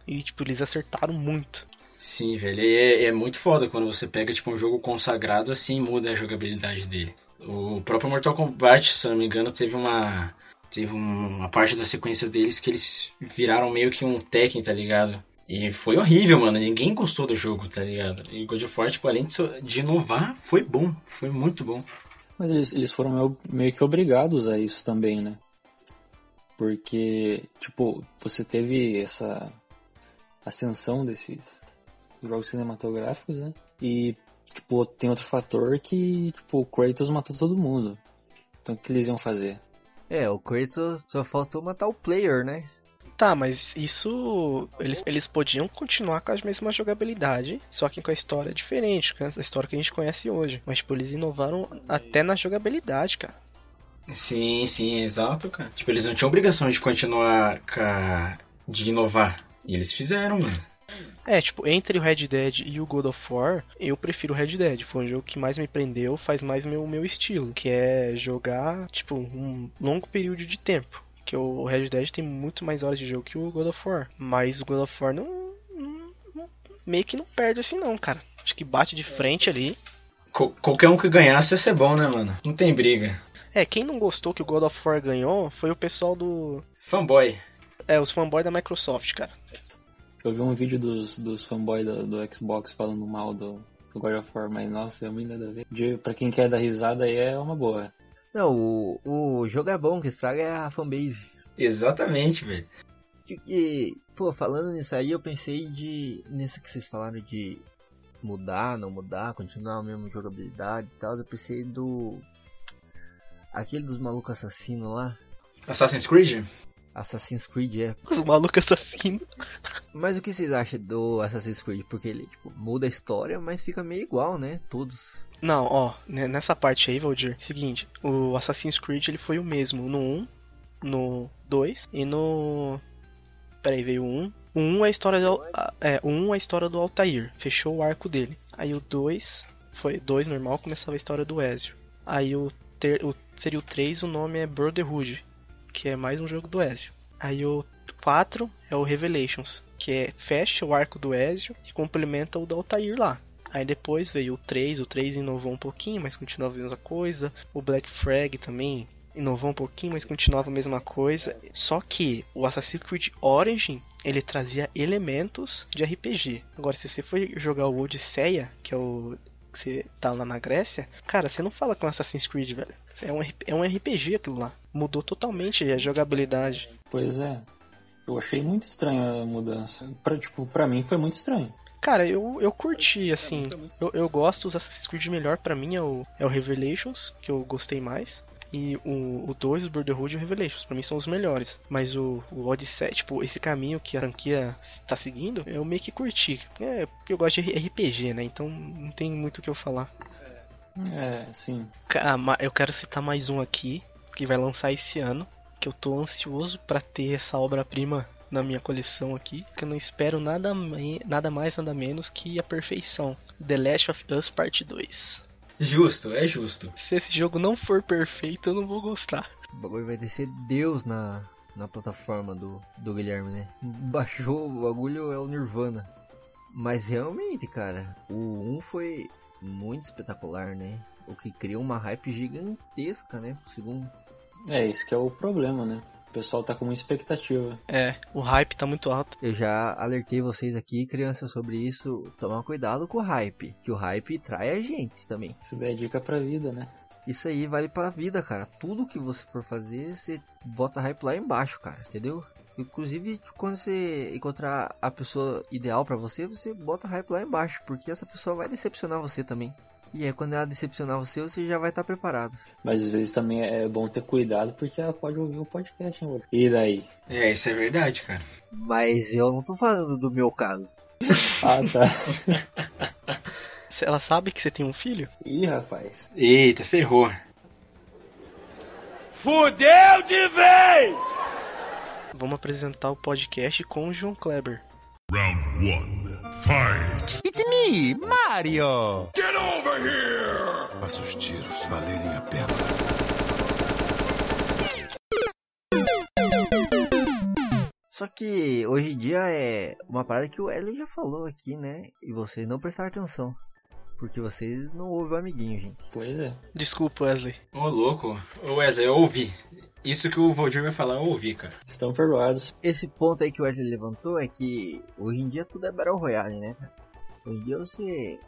E, tipo, eles acertaram muito. Sim, velho, é, é muito foda quando você pega, tipo, um jogo consagrado assim muda a jogabilidade dele. O próprio Mortal Kombat, se eu não me engano, teve uma... Teve uma parte da sequência deles que eles viraram meio que um Tekken, tá ligado? E foi horrível, mano. Ninguém gostou do jogo, tá ligado? E God of War, tipo, além de inovar, foi bom. Foi muito bom. Mas eles, eles foram meio, meio que obrigados a isso também, né? Porque, tipo, você teve essa ascensão desses jogos cinematográficos, né? E, tipo, tem outro fator que, tipo, o Kratos matou todo mundo. Então o que eles iam fazer? É, o Kratos só faltou matar o player, né? Tá, mas isso. Eles, eles podiam continuar com a mesma jogabilidade, só que com a história diferente, com a história que a gente conhece hoje. Mas, tipo, eles inovaram até na jogabilidade, cara. Sim, sim, exato, cara. Tipo, eles não tinham obrigação de continuar de inovar. E eles fizeram, mano. É, tipo, entre o Red Dead e o God of War, eu prefiro o Red Dead. Foi um jogo que mais me prendeu, faz mais meu meu estilo, que é jogar, tipo, um longo período de tempo. Que o Red Dead tem muito mais horas de jogo que o God of War. Mas o God of War não, não, não meio que não perde assim não, cara. Acho que bate de frente ali. qualquer um que ganhasse ia ser bom, né, mano? Não tem briga. É, quem não gostou que o God of War ganhou foi o pessoal do. Fanboy. É, os fanboys da Microsoft, cara. Eu vi um vídeo dos, dos fanboys do, do Xbox falando mal do, do God of War, mas nossa, é muito nada a ver. De, pra quem quer dar risada aí é uma boa. Não, o, o jogo é bom, o que estraga é a fanbase. Exatamente, velho. E, pô, falando nisso aí, eu pensei de. Nisso que vocês falaram de mudar, não mudar, continuar a mesma jogabilidade e tal. Eu pensei do. Aquele dos malucos assassinos lá. Assassin's Creed? Assassin's Creed, é. [laughs] Os malucos assassinos. Mas o que vocês acham do Assassin's Creed? Porque ele tipo, muda a história, mas fica meio igual, né? Todos. Não, ó, nessa parte aí, Valdir, seguinte, o Assassin's Creed ele foi o mesmo no 1, no 2 e no. Peraí, veio o 1. O 1 é a história do. É, o 1 é a história do Altair, fechou o arco dele. Aí o 2 foi 2 normal, começava a história do Ezio. Aí o, ter, o seria o 3, o nome é Brotherhood, que é mais um jogo do Ezio. Aí o 4 é o Revelations, que é fecha o arco do Ezio e complementa o do Altair lá. Aí depois veio o 3, o 3 inovou um pouquinho, mas continuava a mesma coisa. O Black Flag também inovou um pouquinho, mas continuava a mesma coisa. Só que o Assassin's Creed Origin, ele trazia elementos de RPG. Agora, se você for jogar o Odisseia, que é o que você tá lá na Grécia, cara, você não fala com Assassin's Creed, velho. É um, é um RPG aquilo lá. Mudou totalmente a jogabilidade. Pois é. Eu achei muito estranha a mudança. Pra, tipo, pra mim foi muito estranho. Cara, eu, eu curti, assim. Eu, eu gosto dos Assassin's Creed melhor pra mim é o, é o Revelations, que eu gostei mais. E o, o 2, o Brotherhood e o Revelations, pra mim são os melhores. Mas o, o Odyssey, tipo, esse caminho que a franquia tá seguindo, eu meio que curti. É, porque eu gosto de RPG, né? Então não tem muito o que eu falar. É, sim. Eu quero citar mais um aqui, que vai lançar esse ano. Que eu tô ansioso para ter essa obra-prima na minha coleção aqui, que eu não espero nada, nada mais, nada menos que a perfeição. The Last of Us Part 2. Justo, é justo. Se esse jogo não for perfeito, eu não vou gostar. O bagulho vai descer Deus na, na plataforma do, do Guilherme, né? Baixou o bagulho, é o Nirvana. Mas realmente, cara, o 1 foi muito espetacular, né? O que cria uma hype gigantesca, né? Segundo. É, isso que é o problema, né? O pessoal tá com uma expectativa. É, o hype tá muito alto. Eu já alertei vocês aqui, crianças, sobre isso. Tomar cuidado com o hype, que o hype trai a gente também. Isso daí é dica pra vida, né? Isso aí vale pra vida, cara. Tudo que você for fazer, você bota hype lá embaixo, cara, entendeu? Inclusive, quando você encontrar a pessoa ideal para você, você bota hype lá embaixo, porque essa pessoa vai decepcionar você também. E aí quando ela decepcionar você, você já vai estar preparado. Mas às vezes também é bom ter cuidado porque ela pode ouvir o podcast, hein, E daí? É, isso é verdade, cara. Mas eu não tô falando do meu caso. [laughs] ah, tá. [laughs] ela sabe que você tem um filho? Ih, rapaz. Eita, ferrou. Fudeu de vez! Vamos apresentar o podcast com o João Kleber. Round 1. Fight! It's me, Mario! Get over here! Faça os tiros valerem a pena. Só que hoje em dia é uma parada que o Wesley já falou aqui, né? E vocês não prestaram atenção. Porque vocês não ouvem o amiguinho, gente. Pois é. Desculpa, Wesley. Ô, louco. Ô, Wesley, eu ouvi. Isso que o Valdir vai falar, eu ouvi, cara. Estão perdoados. Esse ponto aí que o Wesley levantou é que hoje em dia tudo é Battle Royale, né? cara? Hoje em dia você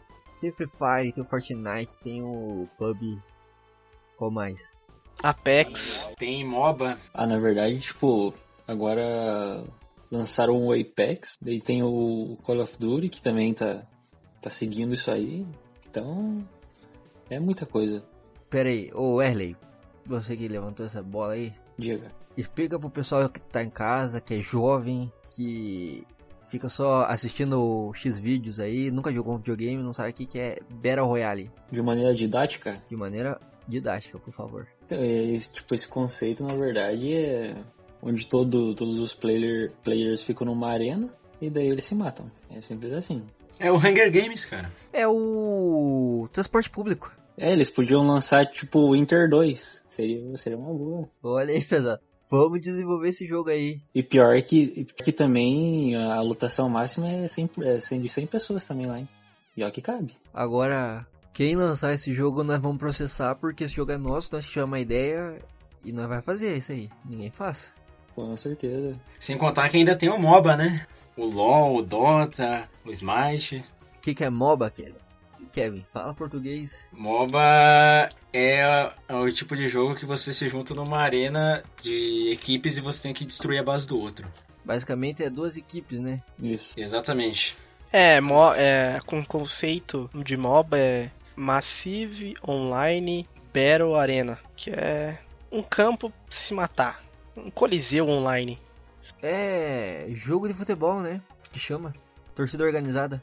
tem Free Fire, tem o Fortnite, tem o PUB. Qual mais? Apex. Tem MOBA. Ah, na verdade, tipo, agora lançaram o Apex, daí tem o Call of Duty que também tá, tá seguindo isso aí. Então, é muita coisa. Pera aí, ô Wesley, você que levantou essa bola aí, Diga. explica pro pessoal que tá em casa, que é jovem, que fica só assistindo X vídeos aí, nunca jogou um videogame, não sabe o que que é Battle Royale. De maneira didática, De maneira didática, por favor. então, esse, tipo, esse conceito, na verdade, é onde todo, todos os player, players ficam numa arena e daí eles se matam. É simples assim. É o Hunger Games, cara. É o transporte público. É, eles podiam lançar, tipo, o Inter 2. Seria, seria uma boa. Olha aí, pesado. Vamos desenvolver esse jogo aí. E pior que, que também a lotação máxima é, 100, é 100 de 100 pessoas também lá, hein? E ó que cabe. Agora, quem lançar esse jogo, nós vamos processar, porque esse jogo é nosso, nós tivemos a ideia e nós vai fazer isso aí. Ninguém faça. Com certeza. Sem contar que ainda tem o MOBA, né? O LoL, o Dota, o Smite. O que, que é MOBA, Kevin? Kevin, fala português. MOBA é, é o tipo de jogo que você se junta numa arena de equipes e você tem que destruir a base do outro. Basicamente é duas equipes, né? Isso. Exatamente. É, mo é com o conceito de MOBA é Massive Online Battle Arena, que é um campo pra se matar. Um coliseu online. É jogo de futebol, né? Que chama. Torcida organizada.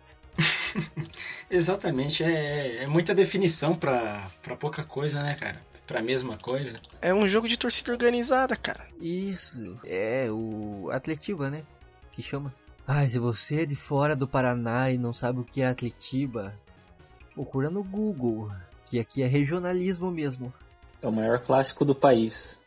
[laughs] Exatamente, é, é muita definição pra, pra pouca coisa, né, cara? Pra mesma coisa. É um jogo de torcida organizada, cara. Isso, é o Atletiba, né? Que chama. Ai, se você é de fora do Paraná e não sabe o que é Atletiba, procura no Google, que aqui é regionalismo mesmo. É o maior clássico do país.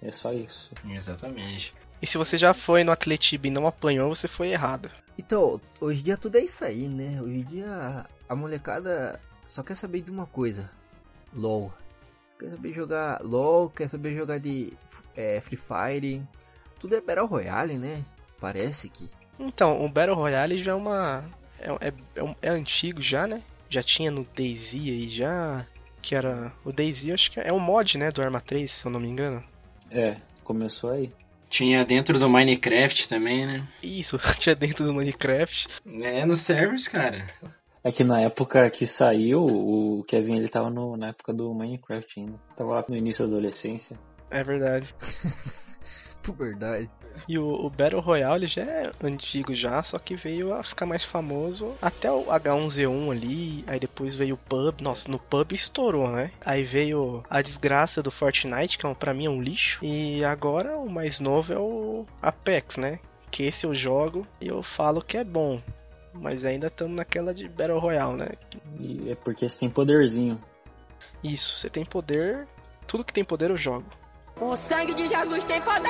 É só isso. Exatamente. E se você já foi no Atletiba e não apanhou, você foi errado. Então, hoje em dia tudo é isso aí, né? Hoje em dia a molecada só quer saber de uma coisa: LOL. Quer saber jogar LOL, quer saber jogar de é, Free Fire. Tudo é Battle Royale, né? Parece que. Então, o Battle Royale já é uma. É, é, é, um- é antigo já, né? Já tinha no DayZ aí já. Que era. O DayZ acho que é um mod, né? Do Arma 3, se eu não me engano. É, começou aí. Tinha dentro do Minecraft também, né? Isso, [laughs] tinha dentro do Minecraft. É, nos servers, cara. É que na época que saiu, o Kevin ele tava no, na época do Minecraft ainda. Tava lá no início da adolescência. É verdade. [laughs] Por verdade. E o, o Battle Royale já é antigo já, só que veio a ficar mais famoso até o H1Z1 ali, aí depois veio o PUB. Nossa, no PUB estourou, né? Aí veio a desgraça do Fortnite, que é um- pra mim é um lixo. E agora o mais novo é o Apex, né? Que esse eu jogo e eu falo que é bom. Mas ainda estamos naquela de Battle Royale, né? E é porque você tem poderzinho. Isso, você tem poder, tudo que tem poder eu jogo. O sangue de Jesus tem poder,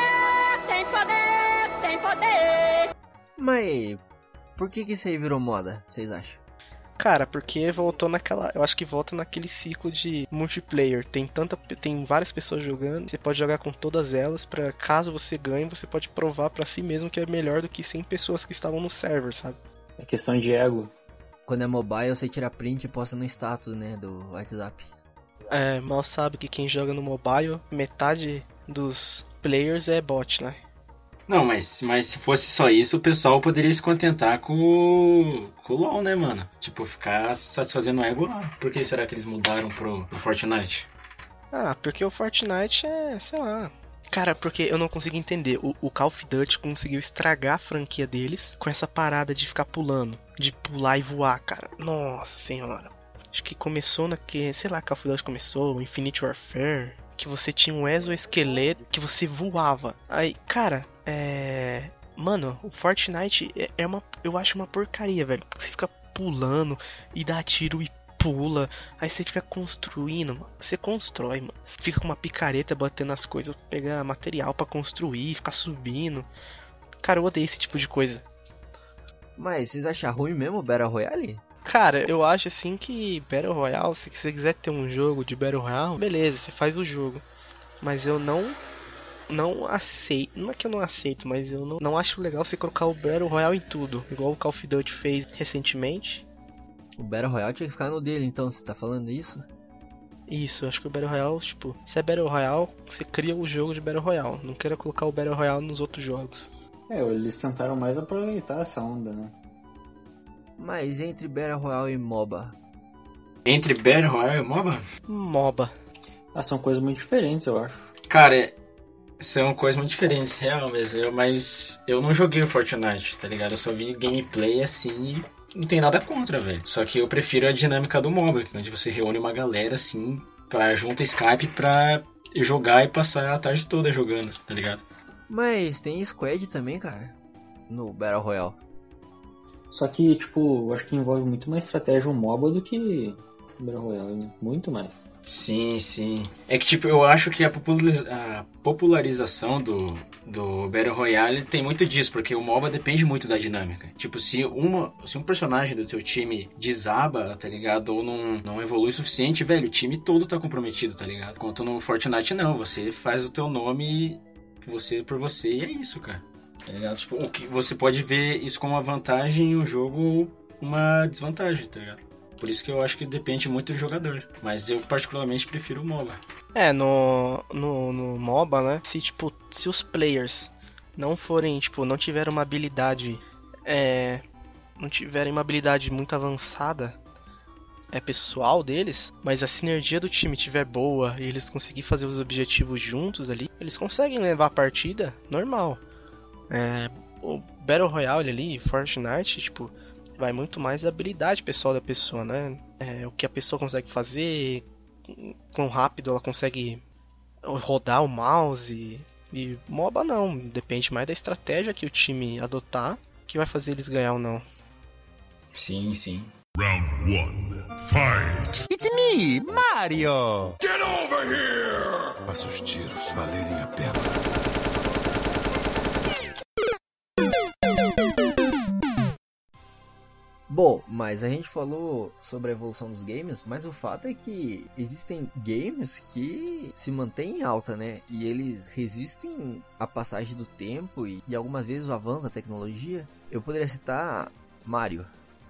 tem poder, tem poder. Mas por que que isso aí virou moda, vocês acham? Cara, porque voltou naquela. Eu acho que volta naquele ciclo de multiplayer. Tem tanta. Tem várias pessoas jogando. Você pode jogar com todas elas. Pra caso você ganhe, você pode provar pra si mesmo que é melhor do que 100 pessoas que estavam no server, sabe? É questão de ego. Quando é mobile, você tira print e posta no status, né, do WhatsApp. É, mal sabe que quem joga no mobile, metade dos players é bot, né? Não, mas, mas se fosse só isso, o pessoal poderia se contentar com o, com o LoL, né, mano? Tipo, ficar satisfazendo o ego lá. Por que será que eles mudaram pro, pro Fortnite? Ah, porque o Fortnite é, sei lá. Cara, porque eu não consigo entender. O, o Call of Duty conseguiu estragar a franquia deles com essa parada de ficar pulando. De pular e voar, cara. Nossa senhora. Acho que começou naquele. Sei lá, Call of Duty começou, Infinite Warfare. Que você tinha um exoesqueleto que você voava. Aí, cara, é. Mano, o Fortnite é, é uma. Eu acho uma porcaria, velho. Você fica pulando e dá tiro e pula. Aí você fica construindo, mano. Você constrói, mano. Você fica com uma picareta batendo as coisas, pegar material para construir, ficar subindo. Cara, eu odeio esse tipo de coisa. Mas vocês acham ruim mesmo o Battle Royale? Cara, eu acho assim que Battle Royale, se você quiser ter um jogo de Battle Royale, beleza, você faz o jogo. Mas eu não não aceito, não é que eu não aceito, mas eu não, não acho legal você colocar o Battle Royale em tudo, igual o Call of Duty fez recentemente. O Battle Royale tinha que ficar no dele, então você tá falando isso? Isso, acho que o Battle Royale, tipo, se é Battle Royale, você cria o jogo de Battle Royale, não queira colocar o Battle Royale nos outros jogos. É, eles tentaram mais aproveitar essa onda, né? Mas entre Battle Royale e MOBA? Entre Battle Royale e MOBA? MOBA. Ah, são coisas muito diferentes, eu acho. Cara, são coisas muito diferentes, real mesmo. Eu, mas eu não joguei o Fortnite, tá ligado? Eu só vi gameplay assim e não tem nada contra, velho. Só que eu prefiro a dinâmica do MOBA, onde você reúne uma galera assim, pra, junta Skype pra jogar e passar a tarde toda jogando, tá ligado? Mas tem squad também, cara, no Battle Royale. Só que, tipo, acho que envolve muito mais estratégia o MOBA do que Battle Royale, né? Muito mais. Sim, sim. É que, tipo, eu acho que a, populariz a popularização do, do Battle Royale tem muito disso, porque o MOBA depende muito da dinâmica. Tipo, se, uma, se um personagem do teu time desaba, tá ligado? Ou não, não evolui o suficiente, velho, o time todo tá comprometido, tá ligado? Enquanto no Fortnite não, você faz o teu nome você por você e é isso, cara. Tá? Tipo, o que você pode ver isso como uma vantagem e o jogo uma desvantagem, tá ligado? Por isso que eu acho que depende muito do jogador. Mas eu particularmente prefiro o MOBA. É, no, no, no MOBA, né? Se tipo, se os players não forem, tipo, não tiverem uma habilidade. É. Não tiverem uma habilidade muito avançada. É pessoal deles, mas a sinergia do time tiver boa e eles conseguirem fazer os objetivos juntos ali, eles conseguem levar a partida normal. É, o Battle Royale ali, Fortnite, tipo, vai muito mais da habilidade pessoal da pessoa, né? É, o que a pessoa consegue fazer, quão rápido ela consegue rodar o mouse. E MOBA não, depende mais da estratégia que o time adotar que vai fazer eles ganhar ou não. Sim, sim. Round 1. Fight! It's me, Mario! Get over here! Faça os tiros valerem a pena. Bom, mas a gente falou sobre a evolução dos games, mas o fato é que existem games que se mantêm em alta, né? E eles resistem à passagem do tempo e, e algumas vezes o avanço da tecnologia. Eu poderia citar Mario,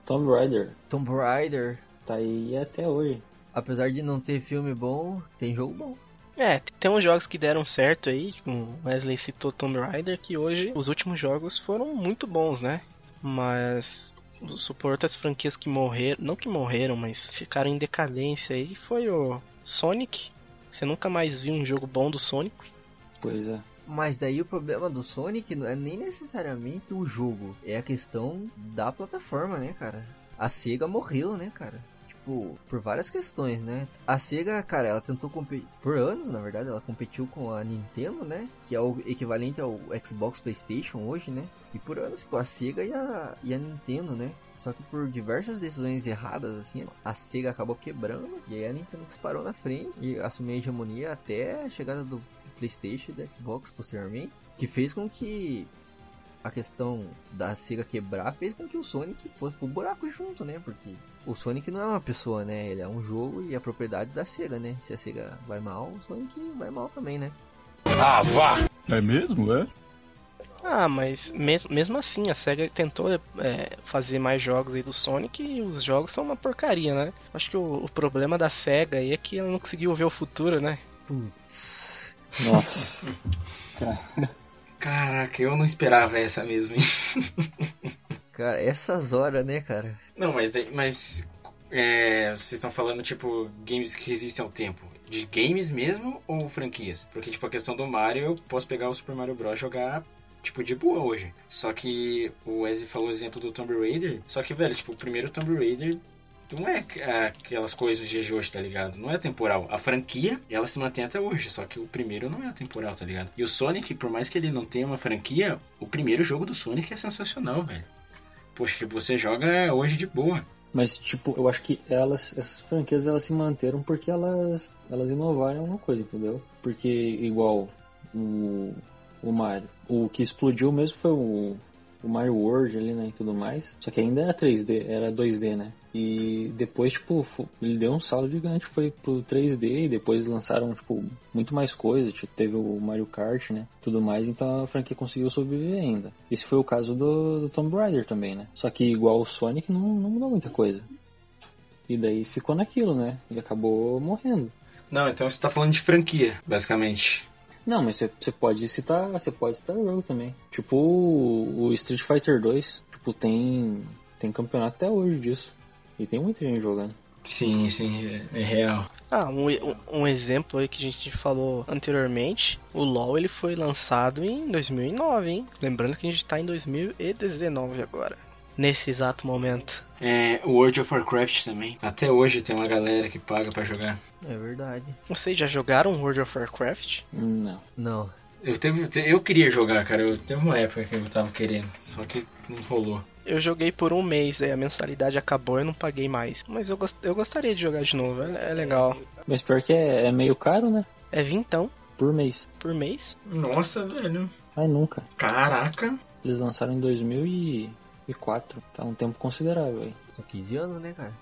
Tomb Raider Tomb Raider. tá aí até hoje. Apesar de não ter filme bom, tem jogo bom. É, tem uns jogos que deram certo aí, tipo, o Wesley citou Tomb Raider, que hoje os últimos jogos foram muito bons, né? Mas supor outras franquias que morreram, não que morreram, mas ficaram em decadência aí, foi o Sonic. Você nunca mais viu um jogo bom do Sonic. Pois é. Mas daí o problema do Sonic não é nem necessariamente o jogo, é a questão da plataforma, né, cara? A Sega morreu, né, cara? Tipo, por várias questões, né? A Sega, cara, ela tentou competir por anos, na verdade, ela competiu com a Nintendo, né? Que é o equivalente ao Xbox PlayStation hoje, né? E por anos ficou a Sega e a, e a Nintendo, né? Só que por diversas decisões erradas, assim, a Sega acabou quebrando e aí a Nintendo disparou na frente e assumiu a hegemonia até a chegada do PlayStation e do Xbox posteriormente, que fez com que a questão da Sega quebrar fez com que o Sonic fosse pro buraco junto, né? Porque o Sonic não é uma pessoa, né? Ele é um jogo e a propriedade da Sega, né? Se a Sega vai mal, o Sonic vai mal também, né? Ah, vá! É mesmo, é? Ah, mas mesmo, mesmo assim, a SEGA tentou é, fazer mais jogos aí do Sonic e os jogos são uma porcaria, né? Acho que o, o problema da SEGA aí é que ela não conseguiu ver o futuro, né? Putz. Nossa. [laughs] Caraca, eu não esperava essa mesmo, hein? [laughs] Cara, essas horas, né, cara? Não, mas, mas é, vocês estão falando, tipo, games que resistem ao tempo. De games mesmo ou franquias? Porque, tipo, a questão do Mario, eu posso pegar o Super Mario Bros. jogar, tipo, de boa hoje. Só que o Wesley falou o exemplo do Tomb Raider. Só que, velho, tipo, o primeiro Tomb Raider não é aquelas coisas de hoje, tá ligado? Não é temporal. A franquia, ela se mantém até hoje, só que o primeiro não é temporal, tá ligado? E o Sonic, por mais que ele não tenha uma franquia, o primeiro jogo do Sonic é sensacional, velho. Poxa, você joga hoje de boa. Mas, tipo, eu acho que elas, essas franquias, elas se manteram porque elas, elas inovaram alguma coisa, entendeu? Porque, igual o, o Mario, o que explodiu mesmo foi o, o Mario World ali, né, e tudo mais. Só que ainda era 3D, era 2D, né? E depois, tipo, ele deu um salto gigante, foi pro 3D e depois lançaram, tipo, muito mais coisas. Tipo, teve o Mario Kart, né? Tudo mais, então a franquia conseguiu sobreviver ainda. Esse foi o caso do, do Tomb Raider também, né? Só que igual o Sonic não, não mudou muita coisa. E daí ficou naquilo, né? E acabou morrendo. Não, então você tá falando de franquia, basicamente. Não, mas você pode citar. Você pode citar o jogo também. Tipo o, o Street Fighter 2. Tipo, tem. Tem campeonato até hoje disso. E tem muita gente jogando. Sim, sim, é, é real. Ah, um, um, exemplo aí que a gente falou anteriormente, o LoL ele foi lançado em 2009, hein? Lembrando que a gente tá em 2019 agora, nesse exato momento. É, o World of Warcraft também. Até hoje tem uma galera que paga para jogar. É verdade. Vocês já jogaram World of Warcraft? Não. Não. Eu, teve, eu queria jogar, cara. Eu teve uma época que eu tava querendo, só que não rolou. Eu joguei por um mês, aí a mensalidade acabou e não paguei mais. Mas eu, gost, eu gostaria de jogar de novo, é, é legal. Mas pior que é, é, meio caro, né? É vintão. Por mês. Por mês? Nossa, velho. Ai, nunca. Caraca. Eles lançaram em 2004. Tá um tempo considerável aí. São 15 anos, né, cara?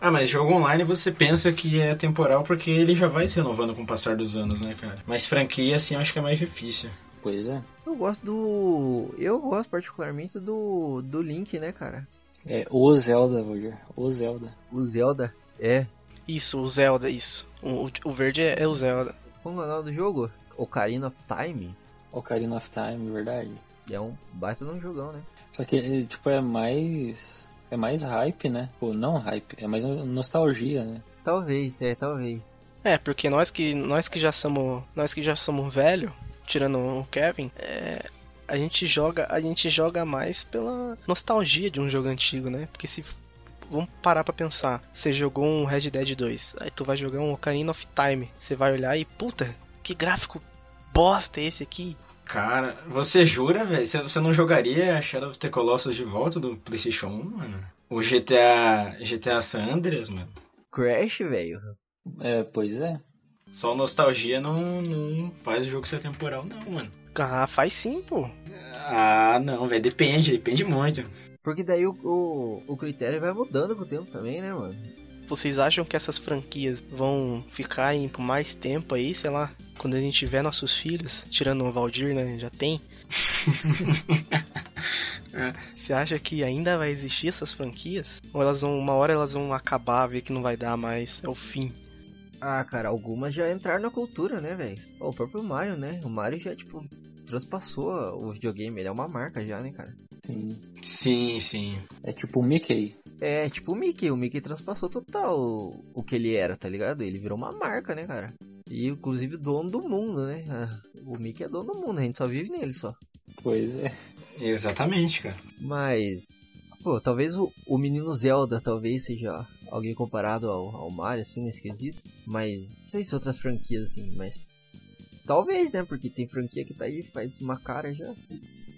Ah, mas jogo online você pensa que é temporal porque ele já vai se renovando com o passar dos anos, né, cara? Mas franquia, assim, eu acho que é mais difícil. Pois é. Eu gosto do. Eu gosto particularmente do. do Link, né, cara? É o Zelda, Roger. O Zelda. O Zelda? É. Isso, o Zelda, isso. O, o verde é, é o Zelda. Como é o nome do jogo? Ocarina of Time? Ocarina of Time, verdade. É um baita de um jogão, né? Só que, tipo, é mais. É mais hype, né? Pô, não hype, é mais nostalgia, né? Talvez, é, talvez. É, porque nós que nós que já somos, nós que já somos velho, tirando o Kevin, é, a gente joga, a gente joga mais pela nostalgia de um jogo antigo, né? Porque se vamos parar para pensar, você jogou um Red Dead 2, aí tu vai jogar um Ocarina of Time, você vai olhar e puta, que gráfico bosta é esse aqui? Cara, você jura, velho? Você não jogaria Shadow of the Colossus de volta do PlayStation 1, mano? O GTA, GTA San Andreas, mano? Crash, velho. É, pois é. Só nostalgia não, não faz o jogo ser temporal, não, mano. Ah, faz sim, pô. Ah, não, velho. Depende, depende muito. Porque daí o, o, o critério vai mudando com o tempo também, né, mano? Vocês acham que essas franquias vão ficar aí por mais tempo aí, sei lá, quando a gente tiver nossos filhos, tirando o Valdir, né, já tem? [laughs] Você acha que ainda vai existir essas franquias? Ou elas vão, uma hora elas vão acabar, ver que não vai dar mais, é o fim? Ah, cara, algumas já entraram na cultura, né, velho? O próprio Mario, né? O Mario já, tipo, transpassou o videogame, ele é uma marca já, né, cara? Sim. Sim, sim. É tipo o Mickey. É, tipo o Mickey, o Mickey transpassou total o, o que ele era, tá ligado? Ele virou uma marca, né, cara? E inclusive dono do mundo, né? O Mickey é dono do mundo, a gente só vive nele só. Pois é. Exatamente, cara. Mas, pô, talvez o, o menino Zelda talvez seja alguém comparado ao, ao Mario, assim, nesse quesito. Mas, não sei se outras franquias, assim, mas... Talvez, né? Porque tem franquia que tá aí, faz uma cara já.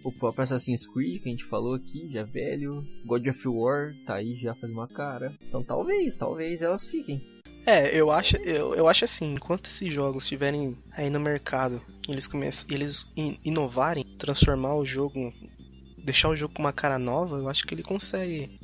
O próprio Assassin's Creed, que a gente falou aqui, já é velho. God of War, tá aí, já faz uma cara. Então talvez, talvez elas fiquem. É, eu acho, eu, eu acho assim, enquanto esses jogos estiverem aí no mercado, eles começam, eles inovarem, transformar o jogo, deixar o jogo com uma cara nova, eu acho que ele consegue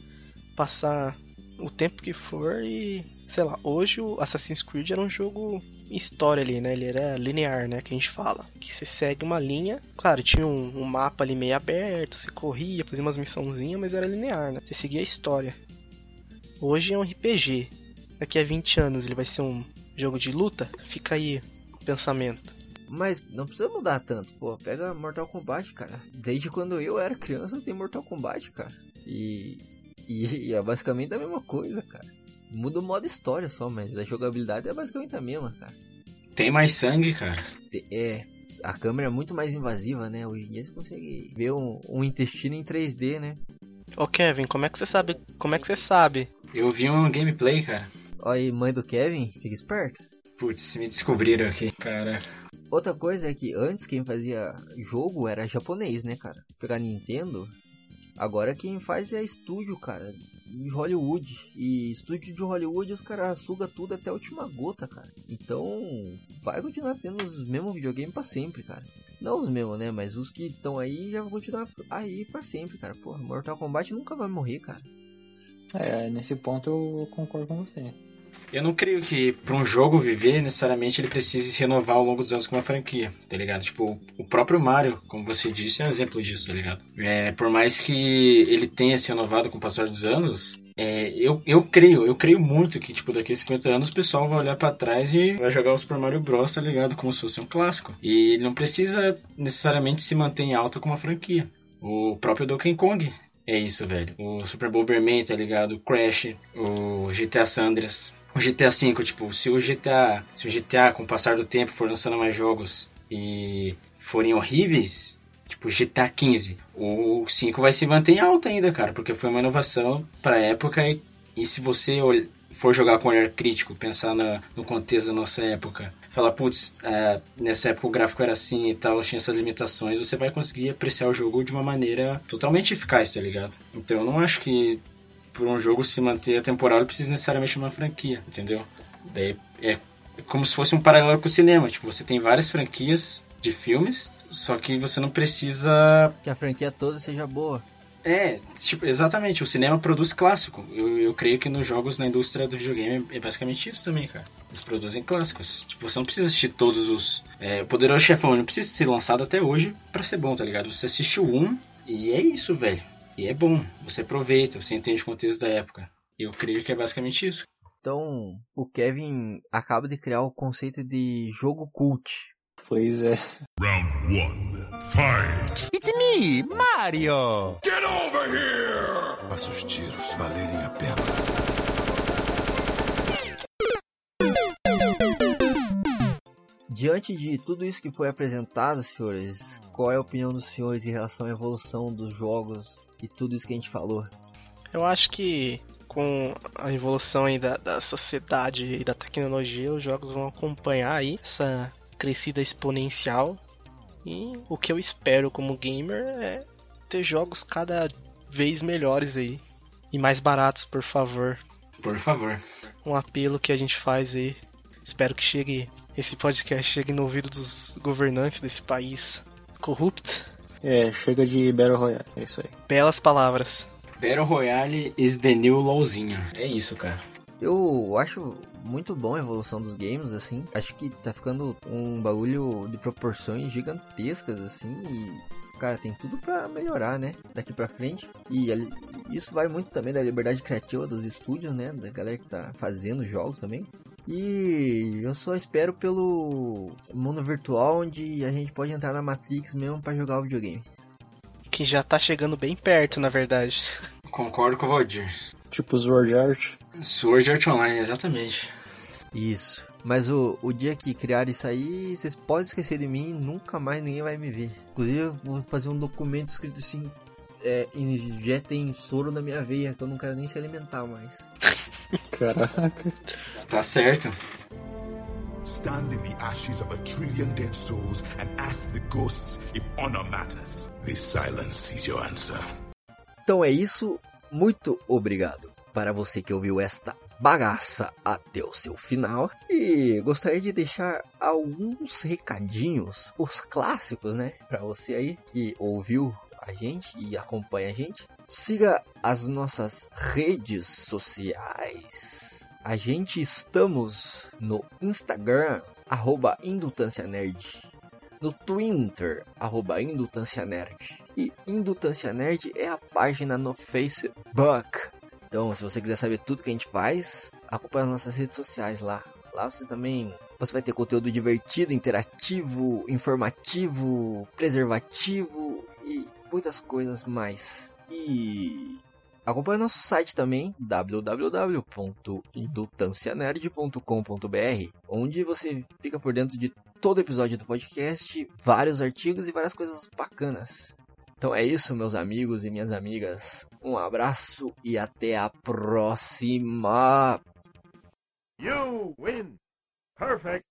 passar o tempo que for e, sei lá, hoje o Assassin's Creed era um jogo história ali, né? Ele era linear, né? Que a gente fala. Que você segue uma linha. Claro, tinha um, um mapa ali meio aberto, você corria, fazia umas missãozinhas, mas era linear, né? Você seguia a história. Hoje é um RPG. Daqui a 20 anos ele vai ser um jogo de luta? Fica aí o pensamento. Mas não precisa mudar tanto, pô. Pega Mortal Kombat, cara. Desde quando eu era criança tem Mortal Kombat, cara. E, e, e é basicamente a mesma coisa, cara. Muda o modo história só, mas a jogabilidade é basicamente a mesma, cara. Tem mais sangue, cara. É, a câmera é muito mais invasiva, né? Hoje em dia você consegue ver um, um intestino em 3D, né? Ô Kevin, como é que você sabe? Como é que você sabe Eu vi um gameplay, cara. Olha aí, mãe do Kevin, fica esperto. Putz, me descobriram aqui, cara. Outra coisa é que antes quem fazia jogo era japonês, né, cara? Pegar Nintendo, agora quem faz é estúdio, cara, de Hollywood. E estúdio de Hollywood os caras sugam tudo até a última gota, cara. Então vai continuar tendo os mesmos videogames pra sempre, cara. Não os mesmos, né? Mas os que estão aí já vão continuar aí pra sempre, cara. Porra, Mortal Kombat nunca vai morrer, cara. É, nesse ponto eu concordo com você. Eu não creio que para um jogo viver, necessariamente ele precise se renovar ao longo dos anos com uma franquia, tá ligado? Tipo, o próprio Mario, como você disse, é um exemplo disso, tá ligado? É, por mais que ele tenha se renovado com o passar dos anos, é, eu, eu creio, eu creio muito que, tipo, daqui a 50 anos o pessoal vai olhar para trás e vai jogar o Super Mario Bros, tá ligado? Como se fosse um clássico. E ele não precisa necessariamente se manter em alta com uma franquia. O próprio Donkey Kong é isso, velho. O Super Bomberman, tá ligado? O Crash, o GTA Sandras, o GTA V, tipo, se o GTA, se o GTA com o passar do tempo for lançando mais jogos e forem horríveis, tipo GTA XV, o 5 vai se manter em alta ainda, cara, porque foi uma inovação pra época e, e se você for jogar com olhar crítico, pensar na, no contexto da nossa época, falar, putz, é, nessa época o gráfico era assim e tal, tinha essas limitações, você vai conseguir apreciar o jogo de uma maneira totalmente eficaz, tá ligado? Então eu não acho que por um jogo se manter atemporal ele precisa necessariamente de uma franquia, entendeu? Daí é como se fosse um paralelo com o cinema, tipo, você tem várias franquias de filmes, só que você não precisa que a franquia toda seja boa. É, tipo, exatamente, o cinema produz clássico. Eu, eu creio que nos jogos na indústria do videogame é basicamente isso também, cara. Eles produzem clássicos. Tipo, você não precisa assistir todos os. É, o Poderoso Chefão não precisa ser lançado até hoje para ser bom, tá ligado? Você assiste o um e é isso, velho. E é bom. Você aproveita, você entende o contexto da época. Eu creio que é basicamente isso. Então, o Kevin acaba de criar o conceito de jogo cult. Pois é. Round 1. Fight! It's me, Mario! Get over here! Faça os tiros valerem a pena. Diante de tudo isso que foi apresentado, senhores, qual é a opinião dos senhores em relação à evolução dos jogos e tudo isso que a gente falou? Eu acho que com a evolução aí da, da sociedade e da tecnologia, os jogos vão acompanhar aí essa crescida exponencial. E o que eu espero como gamer é ter jogos cada vez melhores aí. E mais baratos, por favor. Por favor. Um apelo que a gente faz aí. Espero que chegue esse podcast chegue no ouvido dos governantes desse país corrupto. É, chega de Battle Royale, é isso aí. Belas palavras. Battle Royale is the new LOLzinho. É isso, cara. Eu acho muito bom a evolução dos games, assim. Acho que tá ficando um bagulho de proporções gigantescas, assim. E, cara, tem tudo pra melhorar, né? Daqui pra frente. E isso vai muito também da liberdade criativa dos estúdios, né? Da galera que tá fazendo jogos também. E eu só espero pelo mundo virtual onde a gente pode entrar na Matrix mesmo para jogar o videogame. Que já tá chegando bem perto, na verdade. Concordo com o Valdir. Tipo Sword Art. Sword Art Online, exatamente. Isso. Mas o, o dia que criar isso aí, vocês podem esquecer de mim nunca mais ninguém vai me ver. Inclusive, eu vou fazer um documento escrito assim: é, injetem soro na minha veia, que eu não quero nem se alimentar mais. [laughs] Caraca. Tá certo. Stand in the ashes of a trillion dead souls and ask the ghosts if honor matters. The silence is your answer. Então é isso. Muito obrigado para você que ouviu esta bagaça até o seu final. E gostaria de deixar alguns recadinhos, os clássicos, né? Para você aí que ouviu a gente e acompanha a gente. Siga as nossas redes sociais. A gente estamos no Instagram, arroba Indutância Nerd. No Twitter, arroba Indutância Nerd. E Indutância Nerd é a página no Facebook. Então, se você quiser saber tudo que a gente faz, acompanhe as nossas redes sociais lá. Lá você também você vai ter conteúdo divertido, interativo, informativo, preservativo e muitas coisas mais. E acompanhe nosso site também, www.indutancianerd.com.br, onde você fica por dentro de todo episódio do podcast, vários artigos e várias coisas bacanas. Então é isso, meus amigos e minhas amigas. Um abraço e até a próxima. You win. Perfect.